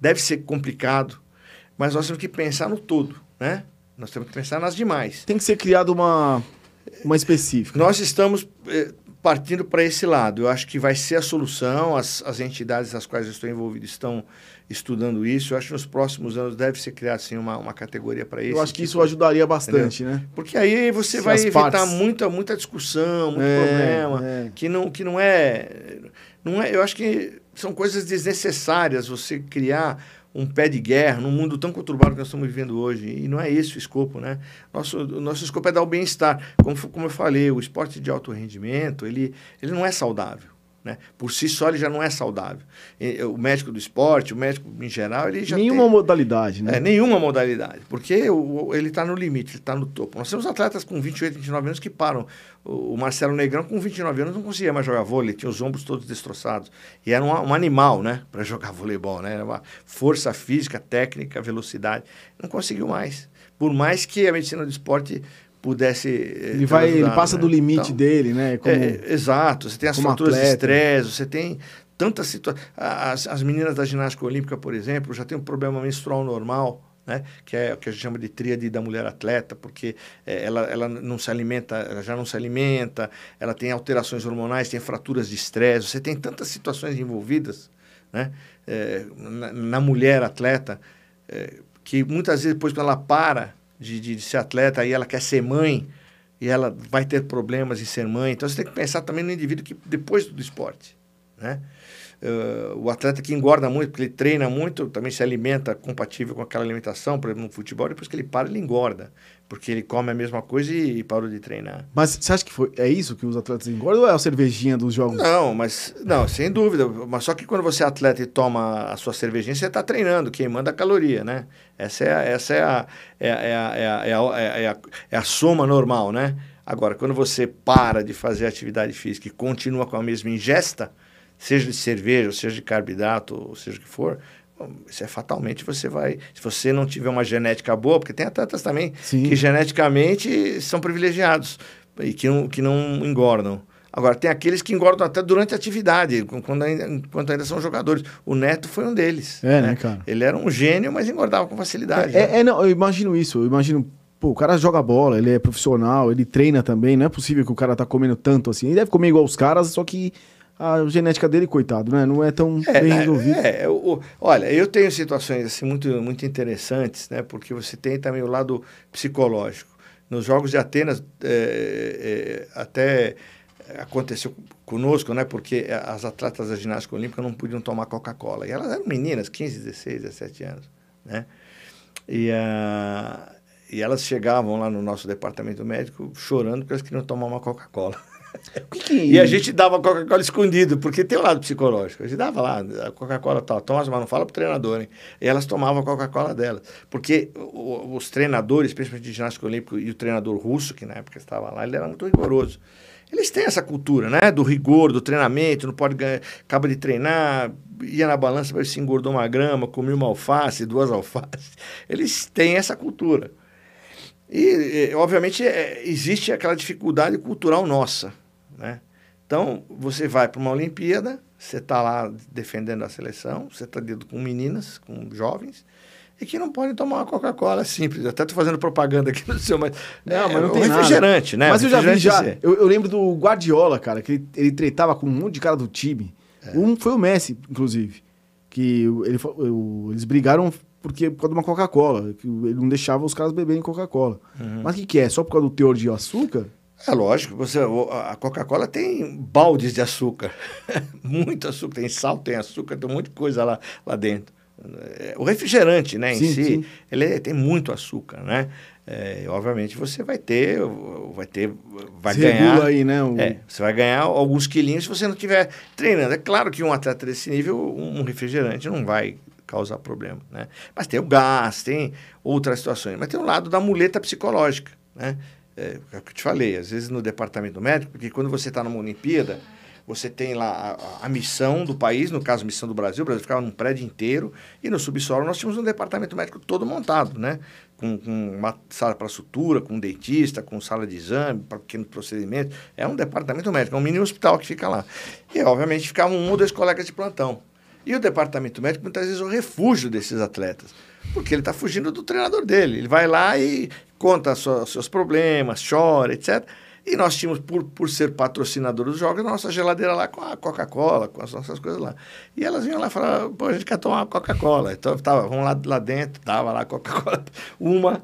deve ser complicado, mas nós temos que pensar no todo, né? Nós temos que pensar nas demais. Tem que ser criado uma uma específica. Nós estamos eh, partindo para esse lado. Eu acho que vai ser a solução. As, as entidades às quais eu estou envolvido estão estudando isso. Eu acho que nos próximos anos deve ser criada assim, uma, uma categoria para isso. Eu acho que tipo, isso ajudaria bastante, entendeu? né? Porque aí você Se vai evitar partes... muita, muita discussão, muito é, problema, é. que não que não é, não é. Eu acho que são coisas desnecessárias você criar um pé de guerra num mundo tão conturbado que nós estamos vivendo hoje. E não é esse o escopo, né? Nosso, o nosso escopo é dar o bem-estar. Como, como eu falei, o esporte de alto rendimento, ele, ele não é saudável. Né? Por si só ele já não é saudável. O médico do esporte, o médico em geral, ele já Nenhuma tem... modalidade, né? É, nenhuma modalidade, porque o, ele está no limite, ele está no topo. Nós temos atletas com 28, 29 anos que param. O, Marcelo Negrão, com 29 anos, não conseguia mais jogar vôlei, tinha os ombros todos destroçados. E era um, um animal, né, para jogar voleibol, né? Era uma força física, técnica, velocidade. Não conseguiu mais. Por mais que a medicina do esporte pudesse. Eh, ele vai, ajudado, ele passa né? do limite então, dele, né? Como, é, exato. Você tem as fraturas de estresse, você tem tantas situações. As, as meninas da ginástica olímpica, por exemplo, já tem um problema menstrual normal. Né? que é o que a gente chama de tríade da mulher atleta, porque é, ela, ela não se alimenta, ela já não se alimenta, ela tem alterações hormonais, tem fraturas de estresse, você tem tantas situações envolvidas né? É, na, na, mulher atleta, é, que muitas vezes depois quando ela para de, de, de ser atleta e ela quer ser mãe e ela vai ter problemas em ser mãe. Então você tem que pensar também no indivíduo que depois do esporte, né? Uh, o atleta que engorda muito, porque ele treina muito, também se alimenta compatível com aquela alimentação, por exemplo, no futebol, depois que ele para, ele engorda porque ele come a mesma coisa e, parou de treinar. Mas você acha que foi, é isso que os atletas engordam ou é a cervejinha dos jogos? Não, mas não, sem dúvida. Mas só que quando você é atleta e toma a sua cervejinha, você está treinando, queimando a caloria, né? Essa é a, essa é a, é a, soma normal, né? Agora, quando você para de fazer atividade física e continua com a mesma ingesta, seja de cerveja, seja de carboidrato, seja o que for, isso é fatalmente você vai. Se você não tiver uma genética boa, porque tem atletas também Sim. que geneticamente são privilegiados e que não, que não engordam. Agora, tem aqueles que engordam até durante a atividade, quando ainda, enquanto ainda são jogadores. O Neto foi um deles. É, né, né cara? Ele era um gênio, mas engordava com facilidade. É, né? é, não, eu imagino isso. Eu imagino, pô, o cara joga bola, ele é profissional, ele treina também. Não é possível que o cara tá comendo tanto assim. Ele deve comer igual os caras, só que a genética dele, coitado, né? Não é tão é, bem resolvido. É, é, olha, eu tenho situações assim muito, muito interessantes, né? Porque você tem também o lado psicológico. Nos Jogos de Atenas, é, é, até aconteceu conosco, né? Porque as atletas da ginástica olímpica não podiam tomar Coca-Cola. E elas eram meninas, 15, 16, 17 anos, né? E, uh, e elas chegavam lá no nosso departamento médico chorando porque elas queriam tomar uma Coca-Cola. Que... E a gente dava Coca-Cola escondido, porque tem o um lado psicológico. A gente dava lá, a Coca-Cola tal, toma, mas não fala pro treinador, hein? E elas tomavam a Coca-Cola delas. Porque os treinadores, principalmente de ginástica olímpica, e o treinador russo, que na época estava lá, ele era muito rigoroso. Eles têm essa cultura, né? Do rigor, do treinamento, não pode ganhar, acaba de treinar, ia na balança, ver se engordou uma grama, comeu uma alface, duas alfaces. Eles têm essa cultura. E, e obviamente, é, existe aquela dificuldade cultural nossa, né? Então, você vai para uma Olimpíada, você está lá defendendo a seleção, você está dentro com meninas, com jovens, e que não podem tomar uma Coca-Cola simples. Eu até estou fazendo propaganda aqui no seu, mas. Não, mas não é, tem refrigerante, nada. né? Mas eu já vi já. refrigerante Eu, eu lembro do Guardiola, cara, que ele, ele tretava com um monte de cara do time. É. Um foi o Messi, inclusive. Que ele, eles brigaram porque, por causa de uma Coca-Cola. Ele não deixava os caras beberem Coca-Cola. Uhum. Mas o que, que é? Só por causa do teor de açúcar? É lógico, você, a Coca-Cola tem baldes de açúcar. Muito açúcar, tem sal, tem açúcar, tem um monte de coisa lá, lá dentro. É, O refrigerante, né, em Sim, si, sim. ele é- tem muito açúcar, né? É, obviamente você vai ter, vai ter, vai Se ganhar. aí, né? o- É, você vai ganhar alguns quilinhos se você não estiver treinando. É claro que um atleta desse nível, um refrigerante não vai causar problema, né? Mas tem o gás, tem outras situações. Mas tem o lado da muleta psicológica, né? É, é o que eu te falei, às vezes no departamento médico, porque quando você está numa Olimpíada, você tem lá a, a- missão do país, no caso, missão do Brasil, o Brasil ficava num prédio inteiro, e no subsolo nós tínhamos um departamento médico todo montado, né? Com, com uma sala para sutura, com um dentista, com sala de exame, para pequenos procedimentos. É um departamento médico, é um mini hospital que fica lá. E, obviamente, ficavam um ou dois colegas de plantão. E o departamento médico, muitas vezes, é o refúgio desses atletas. Porque ele está fugindo do treinador dele. Ele vai lá e conta sua- seus problemas, chora, etc. E nós tínhamos, por, por ser patrocinador dos jogos, a nossa geladeira lá com a Coca-Cola, com as nossas coisas lá. E elas vinham lá e falavam, pô, a gente quer tomar uma Coca-Cola. Então, tava, vamos lá, lá dentro, dava lá Coca-Cola, uma,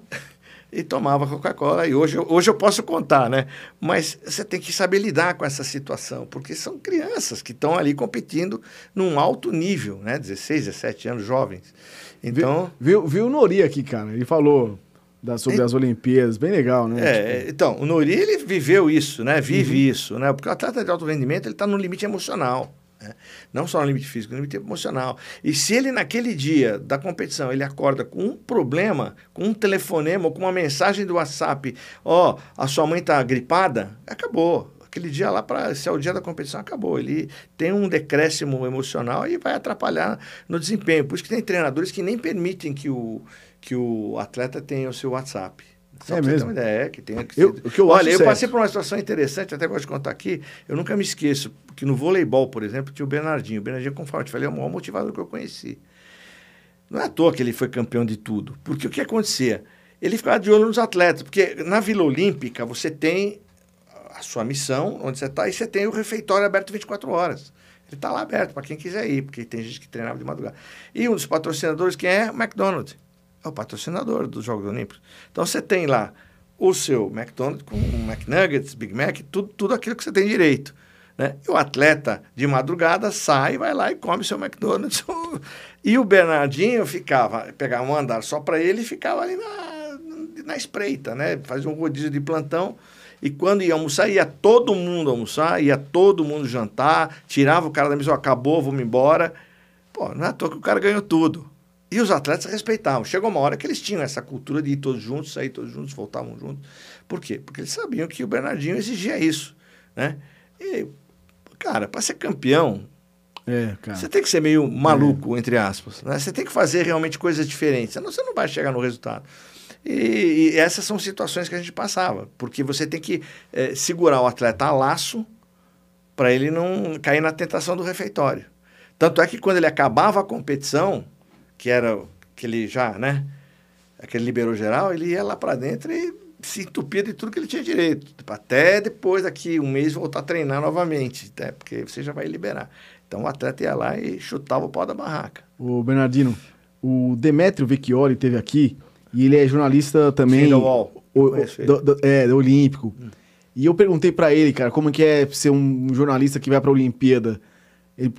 e tomava Coca-Cola. E hoje, eu- hoje eu posso contar, né? Mas você tem que saber lidar com essa situação, porque são crianças que estão ali competindo num alto nível, né? 16, 17 anos, jovens. Então... Viu, viu o Nori aqui, cara. Ele falou da, sobre as Olimpíadas. Bem legal, né? É, Tipo, então, o Nori, ele viveu isso, né? Vive isso, né? Porque o atleta de alto rendimento, ele está no limite emocional. né? Não só no limite físico, no limite emocional. E se ele, naquele dia da competição, ele acorda com um problema, com um telefonema ou com uma mensagem do WhatsApp, ó, a sua mãe está gripada, acabou. Aquele dia lá, para se é o dia da competição, acabou. Ele tem um decréscimo emocional e vai atrapalhar no desempenho. Por isso que tem treinadores que nem permitem que o, que o atleta tenha o seu WhatsApp. Só É você ter mesmo? uma ideia, é que tem que Eu- o que eu Olha, eu certo. passei por uma situação interessante, até gosto de contar aqui. Eu nunca me esqueço, que no voleibol, por exemplo, tinha o Bernardinho. O Bernardinho, como eu te falei, é o maior motivador que eu conheci. Não é à toa que ele foi campeão de tudo. Porque o que acontecia? Ele ficava de olho nos atletas. Porque na Vila Olímpica você tem a sua missão, onde você está, e você tem o refeitório aberto 24 horas. Ele está lá aberto para quem quiser ir, porque tem gente que treinava de madrugada. E um dos patrocinadores, quem é? O McDonald's. O patrocinador dos Jogos Olímpicos. Então você tem lá o seu McDonald's com McNuggets, Big Mac, tudo, tudo aquilo que você tem direito. Né? E o atleta de madrugada sai, vai lá e come seu McDonald's. e o Bernardinho ficava, pegava um andar só para ele e ficava ali na, na espreita, né? Fazia um rodízio de plantão. E quando ia almoçar, ia todo mundo almoçar, ia todo mundo jantar, tirava o cara da mesa, acabou, vamos embora. Pô, não é à toa que o cara ganhou tudo. E os atletas respeitavam. Chegou uma hora que eles tinham essa cultura de ir todos juntos, sair todos juntos, voltavam juntos. Por quê? Porque eles sabiam que o Bernardinho exigia isso, né? E, cara, para ser campeão, É, você tem que ser meio maluco, entre aspas. Né? Você tem que fazer realmente coisas diferentes, senão você não vai chegar no resultado. E, e essas são situações que a gente passava, porque você tem que eh, segurar o atleta a laço para ele não cair na tentação do refeitório. Tanto é que quando ele acabava a competição, que era que ele já, né, aquele liberou geral, ele ia lá para dentro e se entupia de tudo que ele tinha direito, até depois daqui um mês voltar a treinar novamente, né, porque você já vai liberar. Então o atleta ia lá e chutava o pau da barraca. O Bernardino, o Demetrio Vecchioli teve aqui e ele é jornalista também. Sim, do UOL. o-. Hum. do, do- é, do Olímpico. E eu perguntei pra ele, cara, como que é ser um jornalista que vai pra Olimpíada. Ele,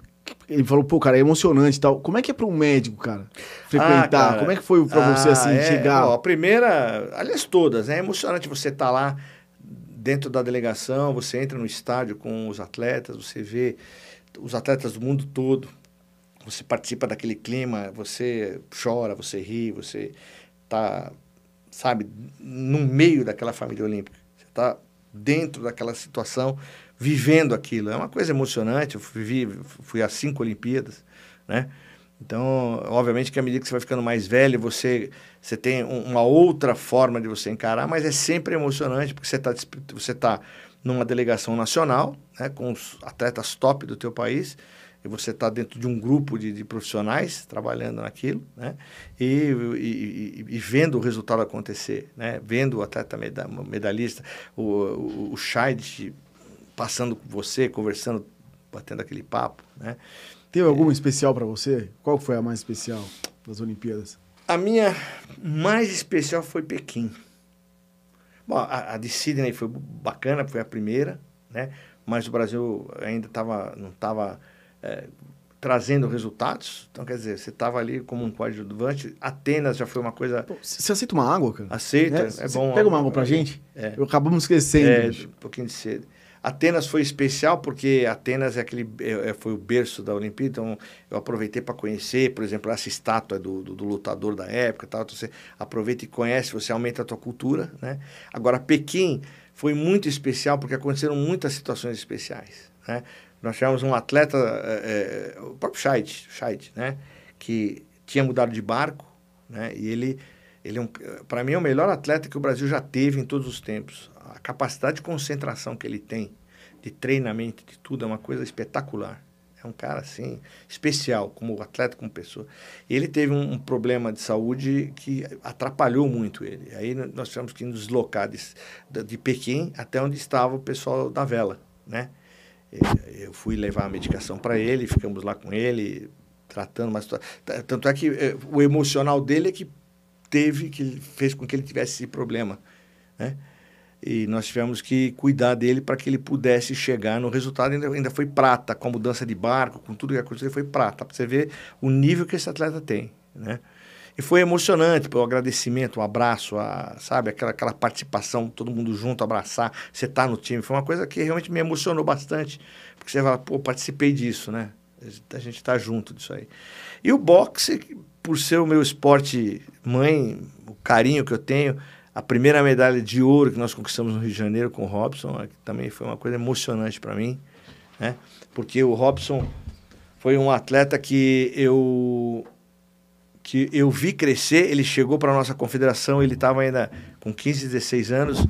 ele falou, pô, cara, é emocionante e tal. Como é que é pra um médico, cara, frequentar? Ah, cara. como é que foi você, Ah, assim, é, chegar? ó, a primeira, aliás, todas, né? É emocionante você estar lá dentro da delegação, você entra no estádio com os atletas, você vê os atletas do mundo todo, você participa daquele clima, você chora, você ri, você tá, sabe, no meio daquela família olímpica. Você está dentro daquela situação, vivendo aquilo. É uma coisa emocionante. Eu vivi, fui a cinco Olimpíadas, né? Então, obviamente que à medida que você vai ficando mais velho, você, você tem uma outra forma de você encarar, mas é sempre emocionante, porque você está você tá numa delegação nacional, né, com os atletas top do teu país, e você está dentro de um grupo de, de, profissionais trabalhando naquilo, né? E, e, e, vendo o resultado acontecer, né? Vendo o atleta medalhista, o, o, o Scheid passando com você, conversando, batendo aquele papo, né? Teve alguma é... especial para você? Qual foi a mais especial das Olimpíadas? A minha mais especial foi Pequim. Bom, a, a de Sydney foi bacana, foi a primeira, né? Mas o Brasil ainda tava, não estava é, trazendo resultados. Então, quer dizer, você estava ali como um coadjuvante. Atenas já foi uma coisa. você aceita uma água, cara? Aceita, é, é bom. Pega uma água pra gente? É. Eu acabamos esquecendo. É, um pouquinho de sede. Atenas foi especial porque Atenas é aquele, é, é foi o berço da Olimpíada, então eu aproveitei para conhecer, por exemplo, essa estátua do, do, do, lutador da época, tal, então você aproveita e conhece, você aumenta a tua cultura, né? Agora, Pequim foi muito especial porque aconteceram muitas situações especiais, né? Nós tivemos um atleta, é, é, o próprio Scheid, Scheid, né? Que tinha mudado de barco, né? E ele, ele é um, para mim, é o melhor atleta que o Brasil já teve em todos os tempos. A capacidade de concentração que ele tem, de treinamento, de tudo, é uma coisa espetacular. É um cara, assim, especial, como atleta, como pessoa. Ele teve um, um, problema de saúde que atrapalhou muito ele. Aí nós tivemos que nos deslocar de, de Pequim até onde estava o pessoal da vela, né? Eu fui levar a medicação para ele, ficamos lá com ele, tratando, mas tanto é que eh, o emocional dele é que teve, que fez com que ele tivesse esse problema, né? E nós tivemos que cuidar dele para que ele pudesse chegar no resultado. Ainda, ainda foi prata, com a mudança de barco, com tudo que aconteceu, foi prata. Para você ver o nível que esse atleta tem, né? E foi emocionante, o agradecimento, o abraço, a, sabe, aquela, aquela participação, todo mundo junto, abraçar, você tá no time. Foi uma coisa que realmente me emocionou bastante, porque você fala, pô, participei disso, né? A gente tá junto disso aí. E o boxe, por ser o meu esporte mãe, o carinho que eu tenho, a primeira medalha de ouro que nós conquistamos no Rio de Janeiro com o Robson, também foi uma coisa emocionante para mim, né? Porque o Robson foi um atleta que eu que eu vi crescer, ele chegou para a nossa confederação, ele estava ainda com 15, 16 anos,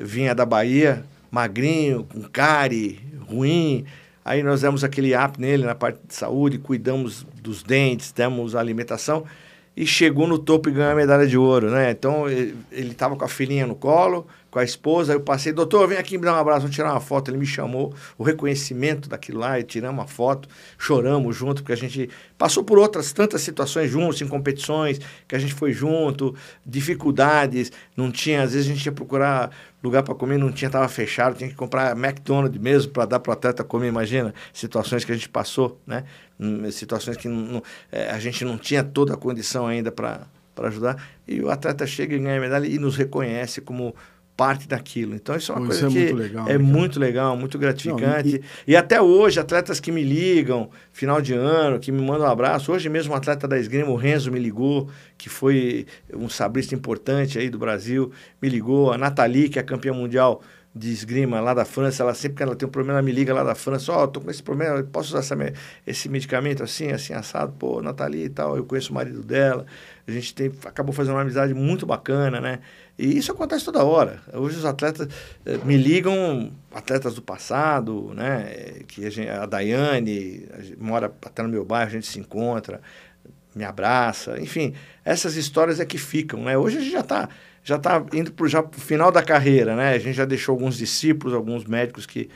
vinha da Bahia, magrinho, com cárie, ruim. Aí nós demos aquele app nele na parte de saúde, cuidamos dos dentes, demos alimentação e chegou no topo e ganhou a medalha de ouro, né? Então ele estava com a filhinha no colo, com a esposa, eu passei, doutor, vem aqui me dar um abraço, vamos tirar uma foto. Ele me chamou, o reconhecimento daquilo lá, e tiramos uma foto, choramos junto, porque a gente passou por outras tantas situações juntos, em competições, que a gente foi junto, dificuldades, não tinha, às vezes a gente ia procurar lugar para comer, não tinha, estava fechado, tinha que comprar McDonald's mesmo para dar para o atleta comer, imagina, situações que a gente passou, né? Hum, situações que não, é, a gente não tinha toda a condição ainda para ajudar, e o atleta chega e ganha medalha e nos reconhece como parte daquilo. Então isso é uma Pô, coisa é que muito legal, é né, muito legal, muito gratificante. Não, e... e... até hoje, atletas que me ligam, final de ano, que me mandam um abraço. Hoje mesmo um atleta da esgrima, o Renzo, me ligou, que foi um sabrista importante aí do Brasil, me ligou. A Nathalie, que é campeã mundial de esgrima lá da França, ela sempre que ela tem um problema, ela me liga lá da França, ó, oh, tô com esse problema, posso usar essa, esse medicamento assim, assim, assado? Pô, Nathalie e tal, eu conheço o marido dela, a gente tem, acabou fazendo uma amizade muito bacana, né? E isso acontece toda hora. Hoje os atletas eh, me ligam, atletas do passado, né? Que a, gente, a Daiane a gente mora até no meu bairro, a gente se encontra, me abraça, enfim, essas histórias é que ficam, né? Hoje a gente já está já tá indo para o final da carreira, né? A gente já deixou alguns discípulos, alguns médicos que,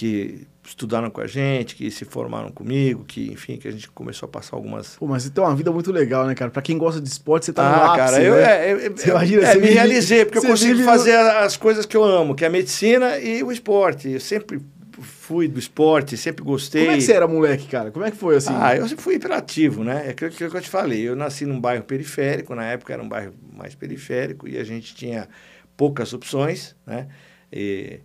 que estudaram com a gente, que se formaram comigo, que, enfim, que a gente começou a passar algumas... Pô, mas você tem uma vida muito legal, né, cara? Pra quem gosta de esporte, você tá ah, no ápice, cara, eu, né? é, você imagina, é, você me vive, realizei, porque eu consigo vive... fazer as coisas que eu amo, que é a medicina e o esporte. Eu sempre fui do esporte, sempre gostei. Como é que você era moleque, cara? Como é que foi assim? Ah, eu sempre fui hiperativo, né? É aquilo que eu te falei. Eu nasci num bairro periférico, na época era um bairro mais periférico e a gente tinha poucas opções, né? E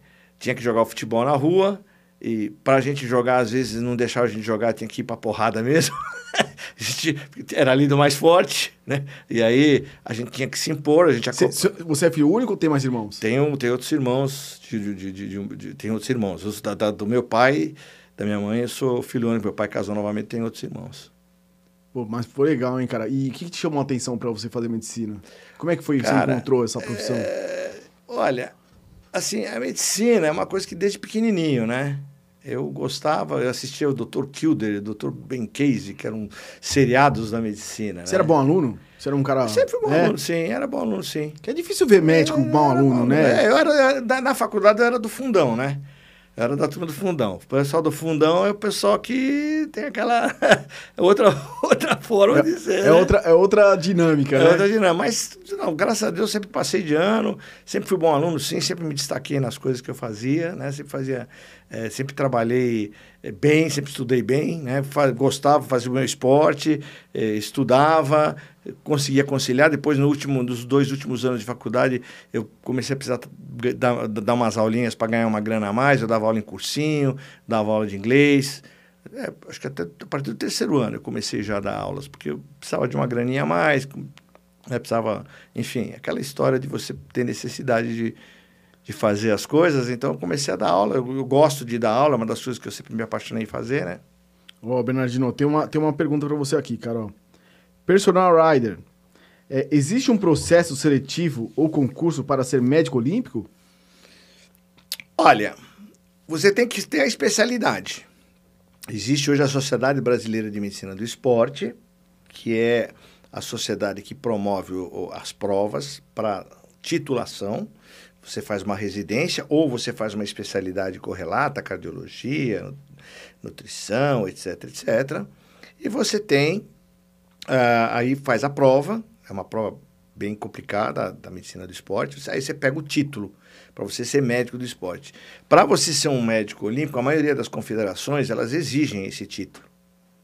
tinha que jogar o futebol na rua, e para a gente jogar, às vezes não deixava a gente jogar, tinha que ir para porrada mesmo. a gente era ali do mais forte, né? E aí a gente tinha que se impor. A gente Cê, você é filho único ou tem mais irmãos? Tenho, tenho outros irmãos, de, de, de, de tenho outros irmãos. Da, da, do meu pai, da minha mãe, eu sou filho único. Meu pai casou novamente, tem outros irmãos. Pô, mas foi legal, hein, cara? E o que, que te chamou a atenção para você fazer medicina? Como é que foi que Cara, você encontrou essa profissão? É, olha, assim, a medicina é uma coisa que desde pequenininho, né? Eu gostava, eu assistia o Dr. Kilder, o Dr. Ben Casey, que eram seriados da medicina. Você né? era bom aluno? Você era um cara. Eu sempre fui bom é? aluno, sim, era bom aluno, sim. Que é difícil ver médico Eu bom era aluno, bom né? É, eu era, era- na faculdade eu era do fundão, né? Era da turma do fundão. O pessoal do fundão é o pessoal que tem aquela outra, outra forma de ser. É, né? outra, é outra dinâmica, É né? outra dinâmica. Mas, não, graças a Deus, sempre passei de ano, sempre fui bom aluno, sim, sempre me destaquei nas coisas que eu fazia, né? Sempre fazia, eh, sempre trabalhei eh, bem, sempre estudei bem, né? Gostava, fazia o meu esporte, eh, estudava, conseguia conciliar. Depois, no último, nos dois últimos anos de faculdade, eu comecei a precisar dar, dar umas aulinhas para ganhar uma grana a mais. Eu dava aula em cursinho, dava aula de inglês. É, acho que até a partir do terceiro ano eu comecei já a dar aulas, porque eu precisava de uma graninha a mais, né, precisava, enfim, aquela história de você ter necessidade de, de fazer as coisas, então eu comecei a dar aula, eu, eu gosto de dar aula, é uma das coisas que eu sempre me apaixonei em fazer, né? Ó, Bernardino, tem uma, tem uma pergunta pra você aqui, Carol. Personal Rider. é, existe um processo seletivo ou concurso para ser médico olímpico? Olha, você tem que ter a especialidade. Existe hoje a Sociedade Brasileira de Medicina do Esporte, que é a sociedade que promove o- as provas para titulação. Você faz uma residência ou você faz uma especialidade correlata, cardiologia, nu- nutrição, etc, etc. E você tem, ah, aí faz a prova, é uma prova bem complicada da medicina do esporte, aí você pega o título para você ser médico do esporte. Para você ser um médico olímpico, a maioria das confederações, elas exigem esse título,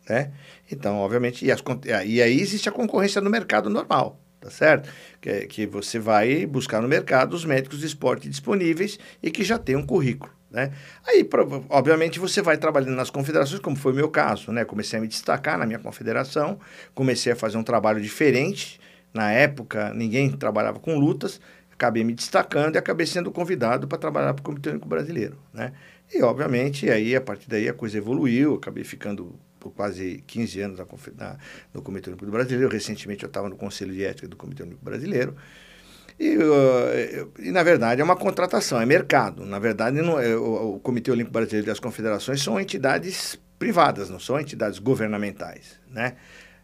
né? Então, obviamente, e, as e aí existe a concorrência no mercado normal, tá certo? Que, que você vai buscar no mercado os médicos de esporte disponíveis e que já tem um currículo, né? Aí, obviamente, você vai trabalhando nas confederações, como foi o meu caso, né? Comecei a me destacar na minha confederação, comecei a fazer um trabalho diferente. Na época, ninguém trabalhava com lutas, acabei me destacando e acabei sendo convidado para trabalhar para o Comitê Olímpico Brasileiro, né? E, obviamente, aí, a partir daí, a coisa evoluiu, acabei ficando por quase 15 anos na, na- no Comitê Olímpico Brasileiro. Recentemente, eu estava no Conselho de Ética do Comitê Olímpico Brasileiro. E, uh, e, na verdade, é uma contratação, é mercado. Na verdade, não é- o, o Comitê Olímpico Brasileiro e as confederações são entidades privadas, não são entidades governamentais, né?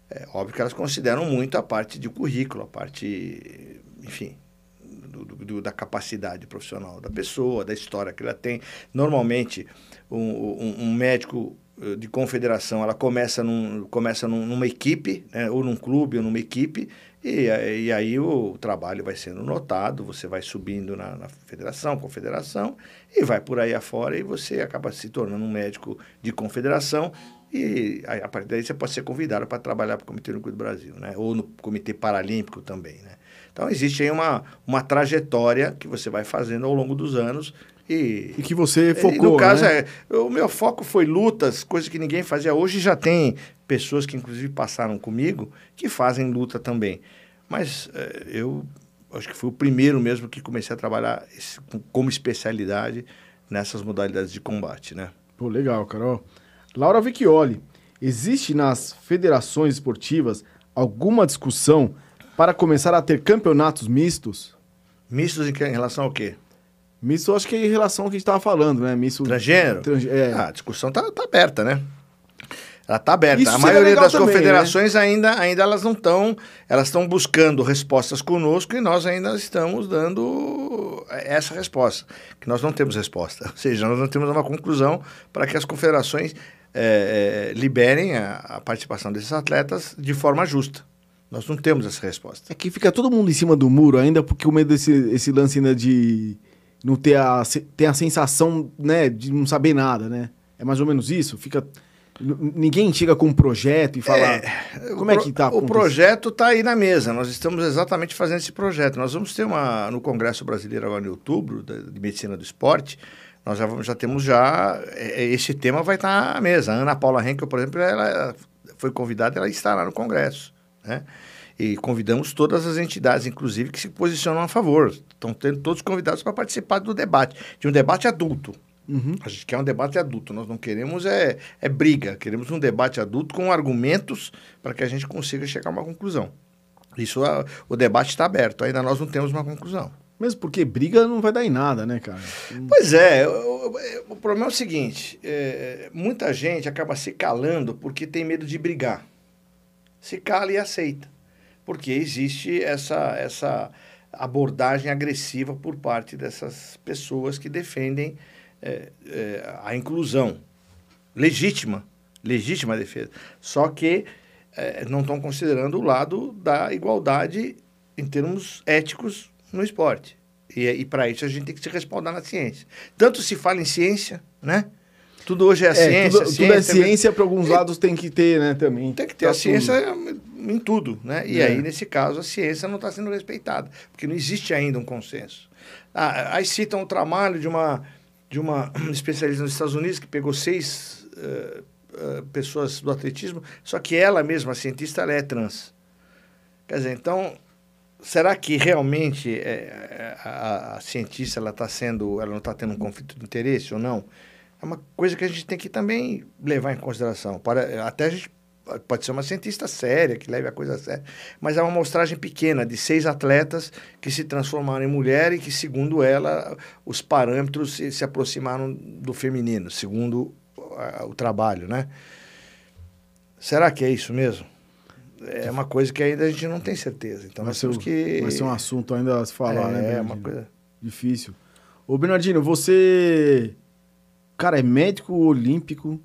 É óbvio que elas consideram muito a parte de currículo, a parte, enfim, do- do- da capacidade profissional da pessoa, da história que ela tem. Normalmente, um, um- um médico de confederação, ela começa, num, começa num- numa equipe, né, ou num clube, ou numa equipe, e, e aí o trabalho vai sendo notado, você vai subindo na, na federação, confederação, e vai por aí afora, e você acaba se tornando um médico de confederação, e a partir daí você pode ser convidado para trabalhar para o Comitê Olímpico do Brasil, né? ou no Comitê Paralímpico também. Né? Então, existe aí uma, uma trajetória que você vai fazendo ao longo dos anos. E, E que você focou, no caso, né? é, o meu foco foi lutas, coisas que ninguém fazia. Hoje já tem pessoas que, inclusive, passaram comigo que fazem luta também. Mas é, eu acho que fui o primeiro mesmo que comecei a trabalhar esse- com- como especialidade nessas modalidades de combate, né? Pô, legal, Carol. Laura Vecchioli, existe nas federações esportivas alguma discussão para começar a ter campeonatos mistos? Mistos em, que- em relação ao quê? Misto, acho que é em relação ao que a gente estava falando, né? Misto. Transgênero? Trange- é. Ah, a discussão tá, tá aberta, né? Ela tá aberta. Isso a maioria das também, né? confederações ainda, ainda elas não estão, elas estão buscando respostas conosco e nós ainda estamos dando essa resposta, que nós não temos resposta. Ou seja, nós não temos uma conclusão para que as confederações eh, eh, liberem a, a participação desses atletas de forma justa. Nós não temos essa resposta. É que fica todo mundo em cima do muro ainda, porque o medo desse esse lance ainda de não ter a, ter a sensação, né, de não saber nada, né? É mais ou menos isso? Fica. Ninguém chega com um projeto e fala. como O é que tá? O projeto está aí na mesa. Nós estamos exatamente fazendo esse projeto. Nós vamos ter uma no Congresso Brasileiro agora em outubro de medicina do esporte. Nós já, vamos- já temos já é, é, esse tema vai estar na mesa. A Ana Paula Henkel, por exemplo, ela foi convidada, ela estará no Congresso, né? E convidamos todas as entidades, inclusive, que se posicionam a favor. Estão tendo todos convidados para participar do debate, de um debate adulto, Uhum. A gente quer um debate adulto, nós não queremos é, é briga, queremos um debate adulto com argumentos para que a gente consiga chegar a uma conclusão. Isso, a, o debate está aberto, ainda nós não temos uma conclusão. Mesmo porque briga não vai dar em nada, né, cara? Pois é, o problema é o seguinte: é, muita gente acaba se calando porque tem medo de brigar. Se cala e aceita. Porque existe essa, essa abordagem agressiva por parte dessas pessoas que defendem é, é, a inclusão. Legítima, legítima defesa. Só que é, não estão considerando o lado da igualdade em termos éticos no esporte. E, e para isso a gente tem que se respaldar na ciência. Tanto se fala em ciência, né? Tudo hoje é, É, ciência. tudo, tudo é ciência, ciência, para alguns lados tem que ter, né, também. Tem que ter Pra a ciência tudo. Em tudo, né? E É. aí, nesse caso, a ciência não está sendo respeitada, porque não existe ainda um consenso. Ah, aí citam o trabalho de uma, de uma especialista nos Estados Unidos que pegou seis eh, eh, pessoas do atletismo, só que ela mesma, a cientista, ela é trans. Quer dizer, então, será que realmente eh, a, a cientista ela está sendo, ela não está tendo um conflito de interesse ou não? É uma coisa que a gente tem que também levar em consideração. Para, até a gente pode ser uma cientista séria, que leve a coisa a sério, mas é uma amostragem pequena de seis atletas que se transformaram em mulher e que, segundo ela, os parâmetros se, se aproximaram do feminino, segundo ah, o trabalho, né? Será que é isso mesmo? É uma coisa que ainda a gente não tem certeza. Então vai, nós ser, temos que... vai ser um assunto ainda a se falar, é, né, É, uma coisa... Difícil. Ô, Bernardino, você. Cara, é médico olímpico,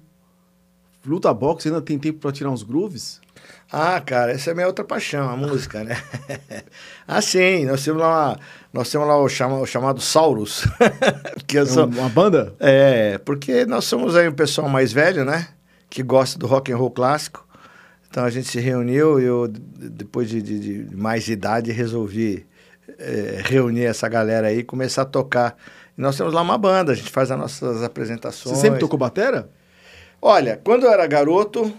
luta boxe, ainda tem tempo pra tirar uns grooves? Ah, cara, essa é a minha outra paixão, a música, né? ah, sim, nós temos lá, nós temos lá o, chama, o chamado Saurus. que É sou, um- uma banda? é, porque nós somos aí um pessoal mais velho, né? Que gosta do rock and roll clássico. Então a gente se reuniu e eu, depois de, de- de mais idade, resolvi é, reunir essa galera aí e começar a tocar. E nós temos lá uma banda, a gente faz as nossas apresentações. Você sempre tocou batera? Olha, quando eu era garoto,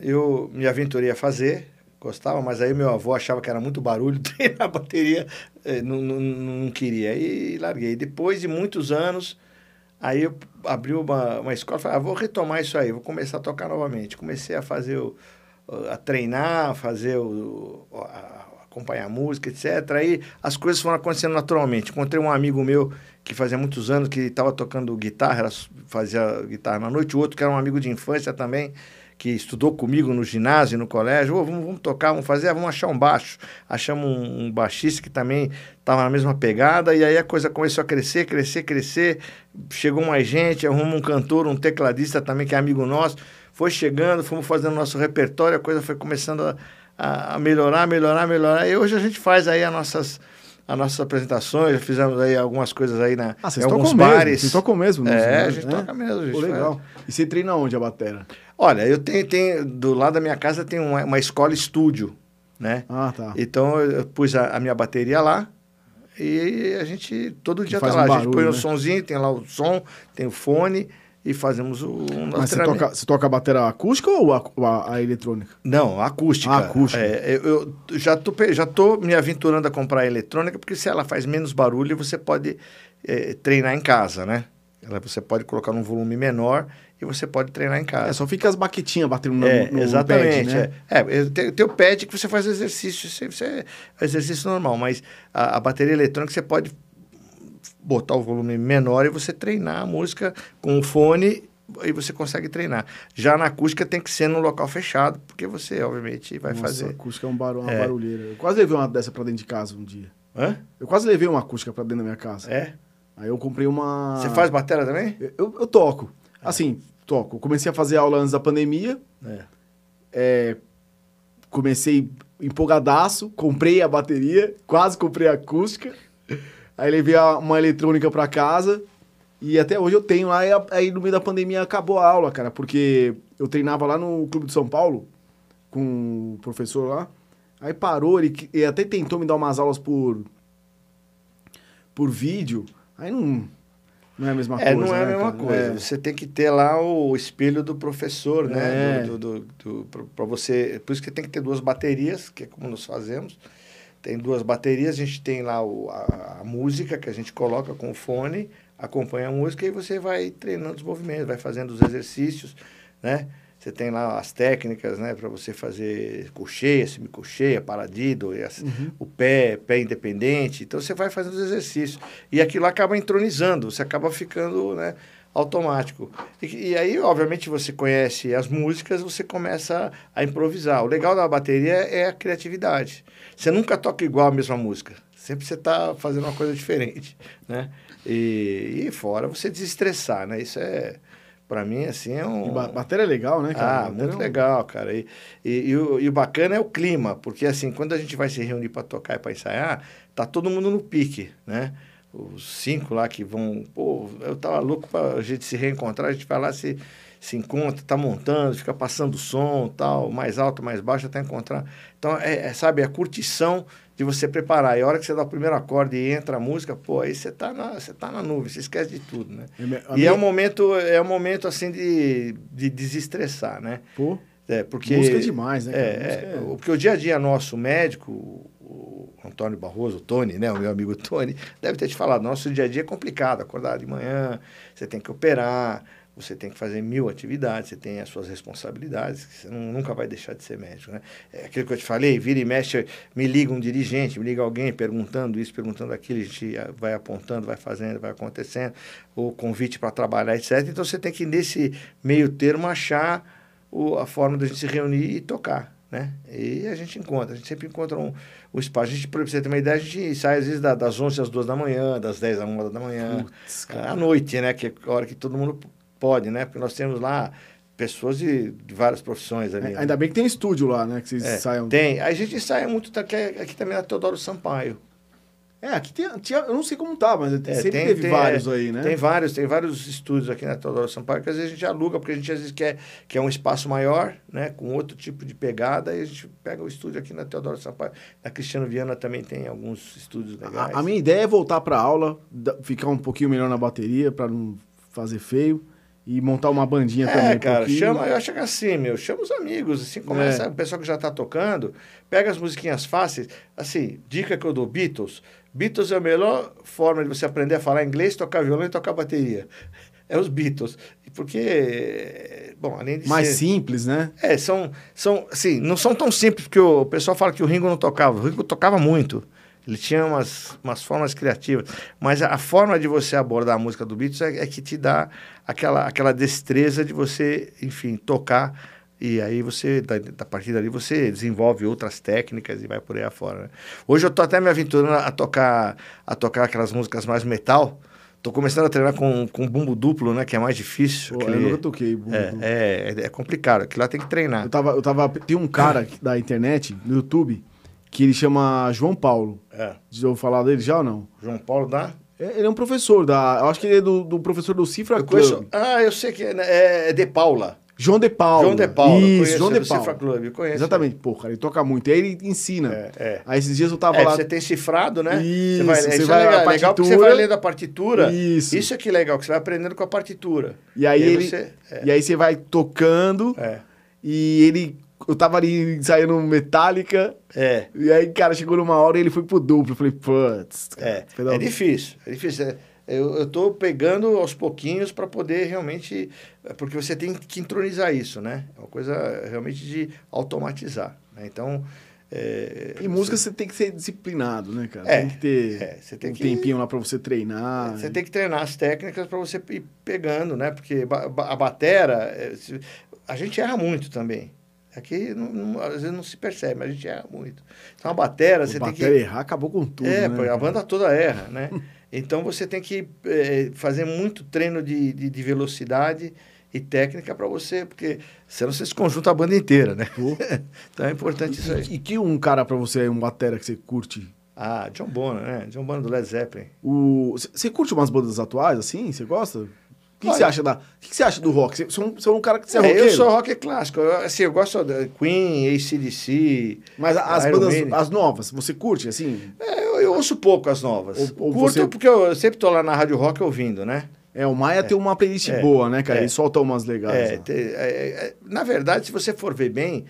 eu me aventurei a fazer, gostava, mas aí meu avô achava que era muito barulho, treinar a bateria, eh, não, não, não queria, e larguei. Depois de muitos anos, aí eu abri uma, uma escola, falei, ah, vou retomar isso aí, vou começar a tocar novamente. Comecei a fazer, o, a treinar, a fazer o, a- acompanhar música, etc. Aí as coisas foram acontecendo naturalmente. Encontrei um amigo meu que fazia muitos anos que estava tocando guitarra, fazia guitarra na noite, o outro que era um amigo de infância também, que estudou comigo no ginásio, no colégio, Ô, vamos, vamos tocar, vamos fazer, vamos achar um baixo. Achamos um, um baixista que também estava na mesma pegada, e aí a coisa começou a crescer, crescer, crescer. Chegou mais gente, arrumamos um cantor, um tecladista também, que é amigo nosso. Foi chegando, fomos fazendo nosso repertório, a coisa foi começando a- a melhorar, melhorar, melhorar. E hoje a gente faz aí as nossas, as nossas apresentações, já fizemos aí algumas coisas aí na, Ah, em vocês alguns tocam bares. mesmo. Vocês tocam mesmo. nos- É, a né? gente toca mesmo. a gente Pô, faz. legal. E você treina onde a batera? Olha, eu tenho, tenho do lado da minha casa tem uma, uma escola estúdio, né? Ah, tá. Então eu pus a, a minha bateria lá e a gente todo dia tá lá. um a gente põe barulho, o né? sonzinho, tem lá o som, tem o fone e fazemos o, nosso Mas você toca, você toca a batera acústica ou a, a- a eletrônica? Não, acústica. Ah, acústica. É, eu, eu já tô, já tô me aventurando a comprar a eletrônica, porque se ela faz menos barulho, você pode é, treinar em casa, né? Ela, você pode colocar num volume menor e você pode treinar em casa. É, só fica as baquetinhas batendo no, É, no exatamente. pad, né? é. É, tem, tem o pad que você faz exercício, você, você, é exercício normal, mas a, a bateria eletrônica você pode botar o volume menor e você treinar a música com o fone e você consegue treinar. Já na acústica tem que ser num local fechado, porque você, obviamente, vai Nossa, a fazer. acústica é um barulho, uma É. barulheira. Eu quase levei uma dessa pra dentro de casa um dia. Hã? Eu quase levei uma acústica pra dentro da minha casa. É? Aí eu comprei uma... Você faz bateria também? Eu, eu toco. Assim, toco. Eu comecei a fazer aula antes da pandemia. É. É, comecei empolgadaço, comprei a bateria, quase comprei a acústica. Aí levei uma eletrônica pra casa e até hoje eu tenho. Aí, aí no meio da pandemia acabou a aula, cara, porque eu treinava lá no Clube de São Paulo com o professor lá. Aí parou, ele, ele até tentou me dar umas aulas por por vídeo. Aí não, não é a mesma É, coisa. não é a né, mesma coisa. É. Você tem que ter lá o espelho do professor, né? É. Do, do, do, para você. Por isso que tem que ter duas baterias, que é como nós fazemos. Tem duas baterias, a gente tem lá o, a, a música que a gente coloca com o fone, acompanha a música e você vai treinando os movimentos, vai fazendo os exercícios, né? Você tem lá as técnicas, né, para você fazer cocheia, semicocheia, paradido, as, uhum. o pé, pé independente. Então você vai fazendo os exercícios e aquilo acaba entronizando, você acaba ficando, né, automático. E, e, aí, obviamente, você conhece as músicas, você começa a, improvisar. O legal da bateria é a criatividade. Você nunca toca igual a mesma música. Sempre você está fazendo uma coisa diferente, né? E, e fora você desestressar, né? Isso é para mim, assim, é um... E bateria é legal, né, cara? Ah, muito é um... legal, cara. E, e, e, o, e o bacana é o clima, porque, assim, quando a gente vai se reunir para tocar e para ensaiar, tá todo mundo no pique, né? Os cinco lá que vão... Pô, eu tava louco para a gente se reencontrar, a gente vai lá se, se encontra, tá montando, fica passando som, tal, mais alto, mais baixo, até encontrar. Então, é, é sabe, a curtição de você preparar. E a hora que você dá o primeiro acorde e entra a música, pô, aí você tá na, você tá na nuvem, você esquece de tudo, né? A e minha... é um momento, é um momento assim de, de desestressar, né? Pô. É, porque, música é demais, né? É, é, é... Porque o dia a dia nosso médico, o Antônio Barroso, Tony, né? O meu amigo Tony, deve ter te falado, nosso dia a dia é complicado, acordar de manhã, você tem que operar, você tem que fazer mil atividades, você tem as suas responsabilidades, você não, nunca vai deixar de ser médico, né? É aquilo que eu te falei, vira e mexe, me liga um dirigente, me liga alguém perguntando isso, perguntando aquilo, a gente vai apontando, vai fazendo, vai acontecendo, o convite para trabalhar, etc. Então você tem que, nesse meio termo, achar o, a forma de a gente se reunir e tocar, né? E a gente encontra, a gente sempre encontra um, um espaço. A gente, para você ter uma ideia, a gente sai às vezes das 11 às 2 da manhã, das 10 às 1 da manhã, Putz, à noite, né? Que é a hora que todo mundo pode, né? Porque nós temos lá pessoas de, de várias profissões ali. É, ainda né? bem que tem estúdio lá, né? Que vocês é, saiam. Tem. A gente sai muito aqui, aqui também na Teodoro Sampaio. É, aqui tem, tinha, eu não sei como tá, mas é, sempre tem, teve tem, vários aí, né? Tem vários, tem vários estúdios aqui na Teodoro Sampaio que às vezes a gente aluga, porque a gente às vezes quer, quer um espaço maior, né? Com outro tipo de pegada, e a gente pega o estúdio aqui na Teodoro Sampaio. Na Cristiano Viana também tem alguns estúdios legais. A, a minha ideia é voltar pra aula, ficar um pouquinho melhor na bateria, para não fazer feio e montar uma bandinha é, também. É, cara, chama, eu acho que é assim, meu, chama os amigos, assim, começa, é. o pessoal que já tá tocando, pega as musiquinhas fáceis, assim, dica que eu dou, Beatles. Beatles é a melhor forma de você aprender a falar inglês, tocar violão e tocar bateria. É os Beatles. Porque, bom, além de Mais ser... simples, né? É, são, são, assim, não são tão simples, porque o pessoal fala que o Ringo não tocava. O Ringo tocava muito. Ele tinha umas, umas formas criativas. Mas a, a forma de você abordar a música do Beatles é, é, que te dá aquela, aquela destreza de você, enfim, tocar. E aí você, da, da partir dali, você desenvolve outras técnicas e vai por aí afora. Né? Hoje eu tô até me aventurando a tocar, a tocar aquelas músicas mais metal. Tô começando a treinar com, com bumbo duplo, né? Que é mais difícil. Pô, aquele... Eu nunca toquei bumbo é, é, é, é complicado. Aquilo lá tem que treinar. Eu tava, eu tava... Tem um cara da internet, no YouTube, que ele chama João Paulo. É. Já ouviu falar dele já ou não? João Paulo da? É, ele é um professor da. Eu acho que ele é do, do professor do Cifra eu Club. Conheço, ah, eu sei que é, né, é de Paula. João de Paula. João de Paula. Isso, João de Paula. Cifra Club, conheço. Exatamente, pô, cara, ele toca muito. Aí ele ensina. É, é. Aí esses dias eu tava é, lá. Você tem cifrado, né? Isso, você vai, você isso vai é legal, a legal porque você vai lendo a partitura. Isso. Isso é que é legal, que você vai aprendendo com a partitura. E aí, e aí ele. Você, é. E aí você vai tocando. É. E ele eu tava ali ensaiando Metallica. É. E aí, cara, chegou numa hora e ele foi pro duplo. Eu falei, putz. É. É difícil. É difícil. É, eu, eu tô pegando aos pouquinhos para poder realmente. Porque você tem que entronizar isso, né? É uma coisa realmente de automatizar. Né? Então. É, e música você... você tem que ser disciplinado, né, cara? É, tem que ter é, você tem um que, tempinho lá para você treinar. Você e... tem que treinar as técnicas para você ir pegando, né? Porque a batera, é, a gente erra muito também. Aqui, não, não, às vezes não se percebe, mas a gente erra muito. Então, a batera, você tem que... errar acabou com tudo, É, né? a banda toda erra, né? então, você tem que é, fazer muito treino de, de, de velocidade e técnica para você, porque senão você se conjunta a banda inteira, né? então, é importante e, isso aí. E que um cara para você, um batera que você curte? Ah, John Bonham, né? John Bonham do Led Zeppelin. Você curte umas bandas atuais, assim? Você gosta? Que, que você acha da, que, que você acha do rock? Você, você é um cara que você é, é roqueiro? Eu sou rock clássico. Eu, assim, eu gosto da Queen, ACDC. Mas as Iron bandas, Man. as novas, você curte, assim? É, eu, eu, ouço pouco as novas. Ou, ou Curto você... porque eu sempre tô lá na Rádio Rock ouvindo, né? É, o Maia é, tem uma playlist é, boa, né, cara? É, Ele solta umas legais. É, te, é, é, na verdade, se você for ver bem,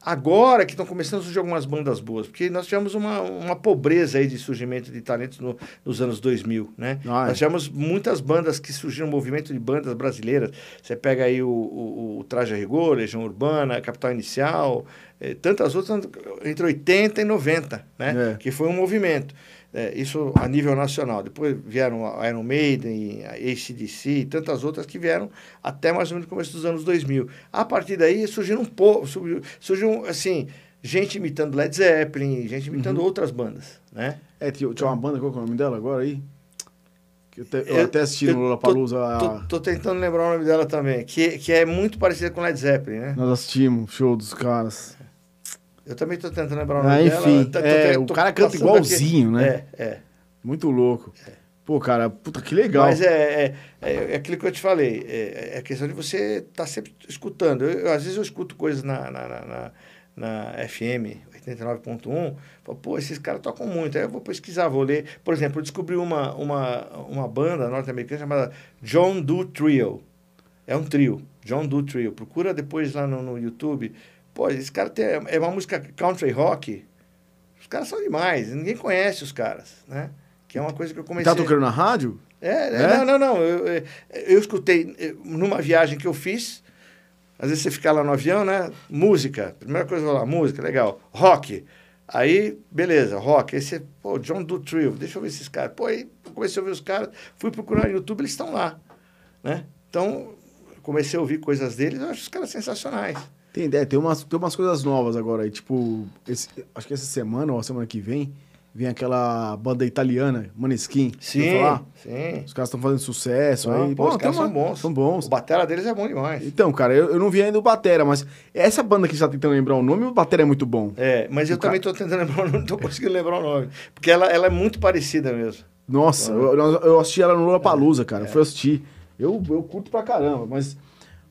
Agora que estão começando a surgir algumas bandas boas, porque nós tivemos uma, uma pobreza aí de surgimento de talentos no, nos anos 2000, né? Ah, é. Nós tivemos muitas bandas que surgiram, um movimento de bandas brasileiras. Você pega aí o, o, o Traje a Rigor, Legião Urbana, Capital Inicial, eh, tantas outras, entre 80 e 90, né? É. Que foi um movimento. É, isso a nível nacional. Depois vieram a Iron Maiden, a ACDC e tantas outras que vieram até mais ou menos o começo dos anos 2000. A partir daí surgiram um pouco, surgiu, surgiu assim, gente imitando Led Zeppelin, gente imitando Uhum. outras bandas, né? É, tinha, tinha uma banda, qual é o nome dela agora aí? Eu, te- eu Eu- até assisti eu no Lollapalooza. Tô, a- tô tentando lembrar o nome dela também, que, que é muito parecida com Led Zeppelin, né? Nós assistimos, show dos caras. Eu também tô tentando lembrar o nome Ah, dela. enfim, tô- tô- é, tô o cara canta igualzinho, né? É, é. Muito louco. Pô, cara, puta que legal. Mas é, é, é, é aquilo que eu te falei, é, é a questão de você estar sempre escutando. Eu, eu, às vezes eu escuto coisas na, na, na, na- na FM 89.1, falo, pô, esses caras tocam muito. Aí eu vou pesquisar, vou ler. Por exemplo, eu descobri uma, uma, uma banda norte-americana chamada John Doe Trio. É um trio, John Doe Trio. Procura depois lá no, no YouTube. Pô, esse cara tem, é uma música country rock. Os caras são demais, ninguém conhece os caras, né? Que é uma coisa que eu comecei... Tá tocando na rádio? É, É? não, não, não. Eu, eu, eu escutei eh, numa viagem que eu fiz. Às vezes você fica lá no avião, né? Música. Primeira coisa eu vou lá, música, legal. Rock. Aí, beleza, rock. Aí você, pô, John do Trio, deixa eu ver esses caras. Pô, aí comecei a ouvir os caras, fui procurar no YouTube, eles estão lá, né? Então, comecei a ouvir coisas deles, eu acho os caras sensacionais. Tem ideia, tem umas, tem umas coisas novas agora aí. Tipo, esse- acho que essa semana ou a semana que vem, vem aquela banda italiana, Maneskin. Sim, Falar? sim. Os caras estão fazendo sucesso Ah, aí. pô, os tem caras uma- são bons. São bons. O batera deles é bom demais. Então, cara, eu, eu não vi ainda o Batera, mas essa banda que você tá tentando lembrar o nome, o Batera é muito bom. É, mas eu O também estou tentando lembrar o nome, não estou conseguindo lembrar o nome. Porque ela, ela é muito parecida mesmo. Nossa, eu, eu- eu assisti ela no Lollapalooza, cara. Eu fui assistir. Eu, eu curto pra caramba, mas...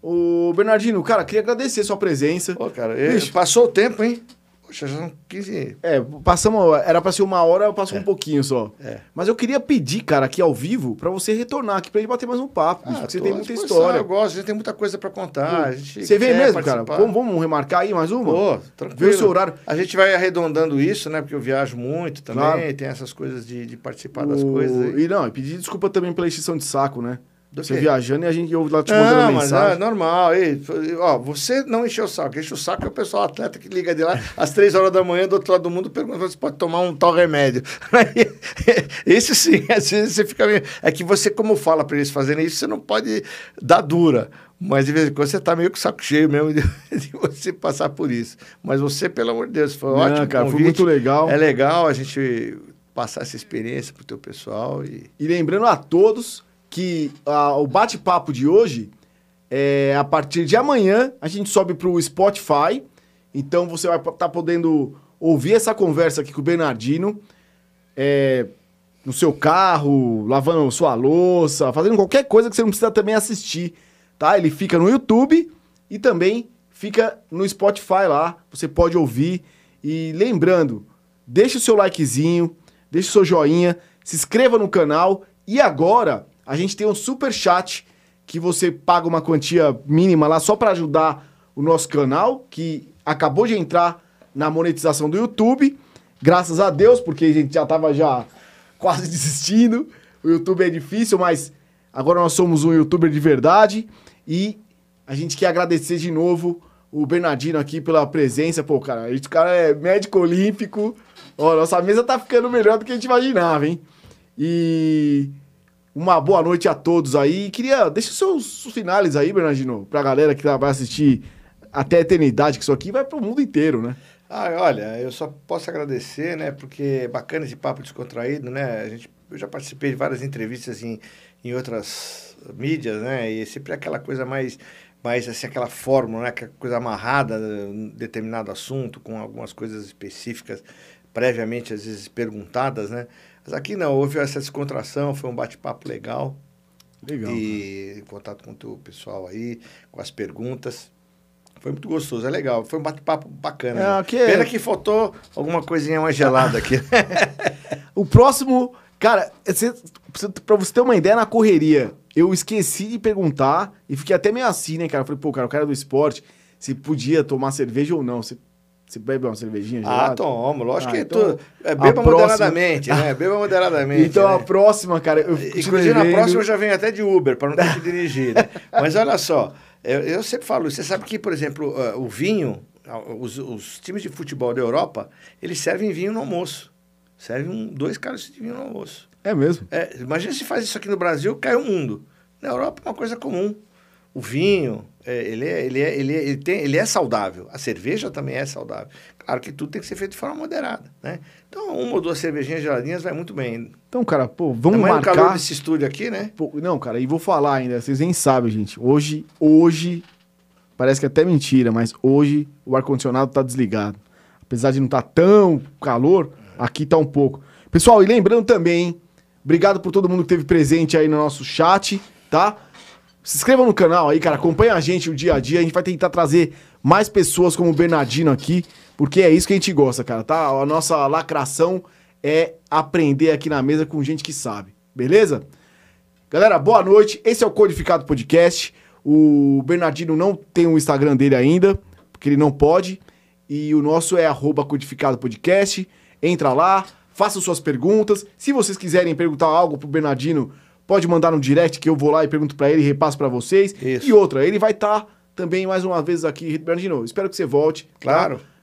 Ô, Bernardino, cara, queria agradecer a sua presença. Pô, cara, Bicho. passou o tempo, hein? Poxa, já são 15. É, passamos... Era pra ser uma hora, passou um pouquinho só. É. Mas eu queria pedir, cara, aqui ao vivo, pra você retornar aqui pra gente bater mais um papo, bicho, porque você tem muita história. Eu gosto, a gente tem muita coisa pra contar. Você vem mesmo, cara? participar. Vamos, vamos remarcar aí mais uma? Pô, Vê tranquilo. o seu horário. A gente vai arredondando isso, né? Porque eu viajo muito também, Claro. tem essas coisas de, de participar das O- coisas aí. E não, e pedir desculpa também pela extinção de saco, né? Do você quê? viajando e a gente eu lá te mandando Não, mas mensagem. é normal. E, ó, você não encheu o saco. Enche o saco é o pessoal atleta que liga de lá às três horas da manhã do outro lado do mundo pergunta se pode tomar um tal remédio. Isso sim, às vezes você fica meio... É que você, como fala para eles fazerem isso, você não pode dar dura. Mas de vez em quando você tá meio com o saco cheio mesmo de, de você passar por isso. Mas você, pelo amor de Deus, foi Não, ótimo. cara, foi muito legal. É legal a gente passar essa experiência pro teu pessoal e. E lembrando a todos que ah, o bate-papo de hoje é a partir de amanhã a gente sobe pro Spotify. Então você vai estar podendo ouvir essa conversa aqui com o Bernardino é, no seu carro, lavando sua louça, fazendo qualquer coisa que você não precisa também assistir, tá? Ele fica no YouTube e também fica no Spotify lá. Você pode ouvir. E lembrando, deixa o seu likezinho, deixa o seu joinha, se inscreva no canal. E agora a gente tem um super chat que você paga uma quantia mínima lá só para ajudar o nosso canal, que acabou de entrar na monetização do YouTube. Graças a Deus, porque a gente já tava já quase desistindo. O YouTube é difícil, mas agora nós somos um youtuber de verdade e a gente quer agradecer de novo o Bernardino aqui pela presença. Pô, cara, esse cara é médico olímpico. Ó, nossa mesa tá ficando melhor do que a gente imaginava, hein? E uma boa noite a todos aí. Queria. Deixa os seus, finales aí, Bernardino, pra galera que vai assistir até a eternidade, que isso aqui vai pro mundo inteiro, né? Ah, olha, eu só posso agradecer, né? Porque é bacana esse papo descontraído, né? A gente, eu já participei de várias entrevistas em, em outras mídias, né? E sempre é aquela coisa mais, mais assim, aquela fórmula, né? Aquela coisa amarrada em determinado assunto, com algumas coisas específicas, previamente, às vezes, perguntadas, né? Mas aqui não, houve essa descontração, foi um bate-papo legal. Legal. e em contato com o teu pessoal aí, com as perguntas. Foi muito gostoso, é legal. Foi um bate-papo bacana. É, né? Pena que faltou alguma coisinha mais gelada aqui. O próximo, cara, você, pra você ter uma ideia na correria, eu esqueci de perguntar e fiquei até meio assim, né, cara? Falei, pô, cara, o cara do esporte, se podia tomar cerveja ou não. Você Você bebe uma cervejinha Ah, gelada? tomo, lógico Ah, que então, tu, é, a beba próxima- moderadamente, né? Beba moderadamente. Então a né? próxima, cara, eu Inclusive, na próxima eu já venho até de Uber, para não ter que dirigir. né? Mas olha só, eu, eu sempre falo, você sabe que, por exemplo, ah, o vinho, ah, os, os times de futebol da Europa, eles servem vinho no almoço. Servem um, dois cálices de vinho no almoço. É mesmo. É, imagina se faz isso aqui no Brasil, cai o mundo. Na Europa é uma coisa comum. O vinho, ele, é, ele, é, ele, é, ele, tem, ele é saudável. A cerveja também é saudável. Claro que tudo tem que ser feito de forma moderada, né? Então, uma ou duas cervejinhas geladinhas vai muito bem. Então, cara, pô, vamos Tamanho do calor marcar. desse estúdio aqui, né? Pô, não, cara, e vou falar ainda, vocês nem sabem, gente. Hoje, hoje, parece que é até mentira, mas hoje o ar-condicionado tá desligado. Apesar de não estar tão calor, aqui tá um pouco. Pessoal, e lembrando também, hein, obrigado por todo mundo que esteve presente aí no nosso chat, tá? Se inscreva no canal aí, cara, acompanha a gente o dia a dia, a gente vai tentar trazer mais pessoas como o Bernardino aqui, porque é isso que a gente gosta, cara, tá? A nossa lacração é aprender aqui na mesa com gente que sabe, beleza? Galera, boa noite. Esse é o Codificado Podcast. O Bernardino não tem o Instagram dele ainda, porque ele não pode. E o nosso é arroba Codificado Podcast. Entra lá, faça suas perguntas. Se vocês quiserem perguntar algo pro Bernardino, pode mandar no direct que eu vou lá e pergunto pra ele e repasso pra vocês. Isso. E outra, ele vai estar também mais uma vez aqui. Bernardino, espero que você volte. tá? Claro, claro.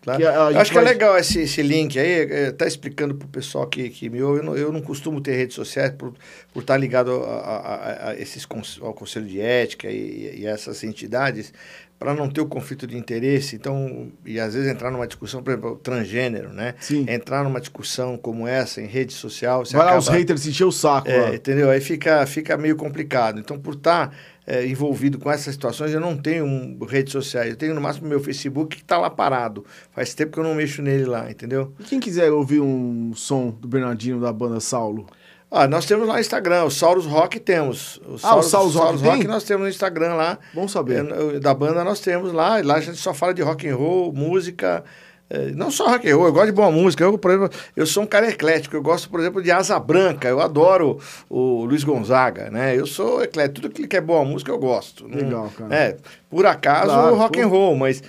Eu acho que é legal esse, esse link aí, é, tá explicando pro pessoal que, que me ouve. Eu não, eu não costumo ter redes sociais por, por estar ligado a, a- a- esses, ao Conselho de Ética e, e essas entidades, para não ter o conflito de interesse. Então, e às vezes entrar numa discussão, por exemplo, transgênero, né? Sim. Entrar numa discussão como essa em rede social, você Vai lá acaba... os haters encher o saco. É, lá. entendeu? Aí fica, fica meio complicado. Então, por estar é, envolvido com essas situações, eu não tenho um, redes sociais. Eu tenho no máximo meu Facebook que está lá parado. Faz tempo que eu não mexo nele lá, entendeu? E quem quiser ouvir um som do Bernardino da banda Saulo? Ah, nós temos lá no Instagram, o Saurus Rock temos. O Ah, o Saurus Rock tem? nós temos no Instagram lá. Bom saber. É, da banda nós temos lá. E lá a gente só fala de rock and roll, música. É, não só rock and roll, eu gosto de boa música. Eu, por exemplo, eu sou um cara eclético. Eu gosto, por exemplo, de Asa Branca. Eu adoro o Luiz Gonzaga, né? Eu sou eclético. Tudo que é boa música eu gosto. Não- Legal, cara. É, por acaso Claro, rock pô. and roll, mas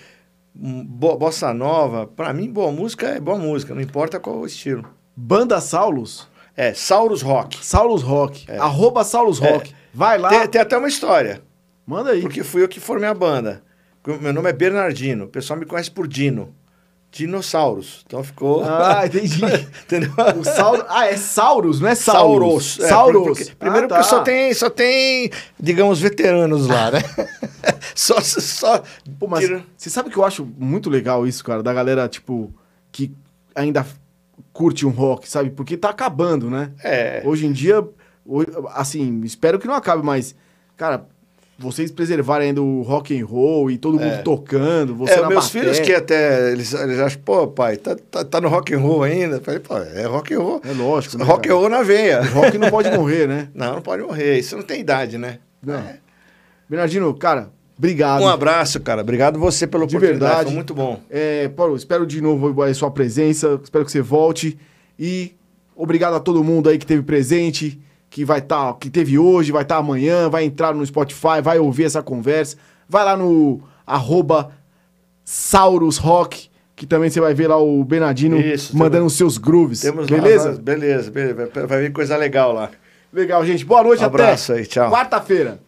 hum, bo- bossa nova, pra mim boa música é boa música, não importa qual o estilo. Banda Saulos? É, Saurus Rock. Saulos Rock. Arroba Saulos É. Rock. Vai lá. Tem, tem até uma história. Manda aí. Porque fui eu que formei a banda. Meu nome é Bernardino. O pessoal me conhece por Dino. Dinossauros. Então ficou. Ah, entendi. Entendeu? O Sauro... Ah, é Sauros, não é Sauros. Sauros. É, Sauros. porque- primeiro Ah, porque tá. só tem, só tem, digamos, veteranos lá, né? só, só. Pô, mas tira- você sabe que eu acho muito legal isso, cara, da galera, tipo, que ainda curte um rock, sabe? Porque tá acabando, né? É. Hoje em dia, assim, espero que não acabe, mas, cara, vocês preservarem ainda o rock and roll e todo mundo É. tocando, você É, na meus bateria. filhos que até, eles, eles acham, pô, pai, tá, tá, tá no rock and roll ainda? Eu falei, pô, é rock and roll. É lógico, né, rock and cara? roll na veia. O rock não pode morrer, né? Não, não pode morrer. Isso não tem idade, né? Não. É. Bernardino, cara, obrigado. Um abraço, cara. Obrigado você pela De oportunidade. verdade. Foi muito bom. É, Paulo, espero de novo a sua presença, espero que você volte e obrigado a todo mundo aí que teve presente, que vai estar, que teve hoje, vai estar amanhã, vai entrar no Spotify, vai ouvir essa conversa, vai lá no arroba Saurus Rock, que também você vai ver lá o Bernardino Isso, mandando temos- os seus grooves, Temos lá- beleza? beleza, beleza. Vai, vir coisa legal lá. Legal, gente. Boa noite, Um até abraço aí, tchau. quarta-feira.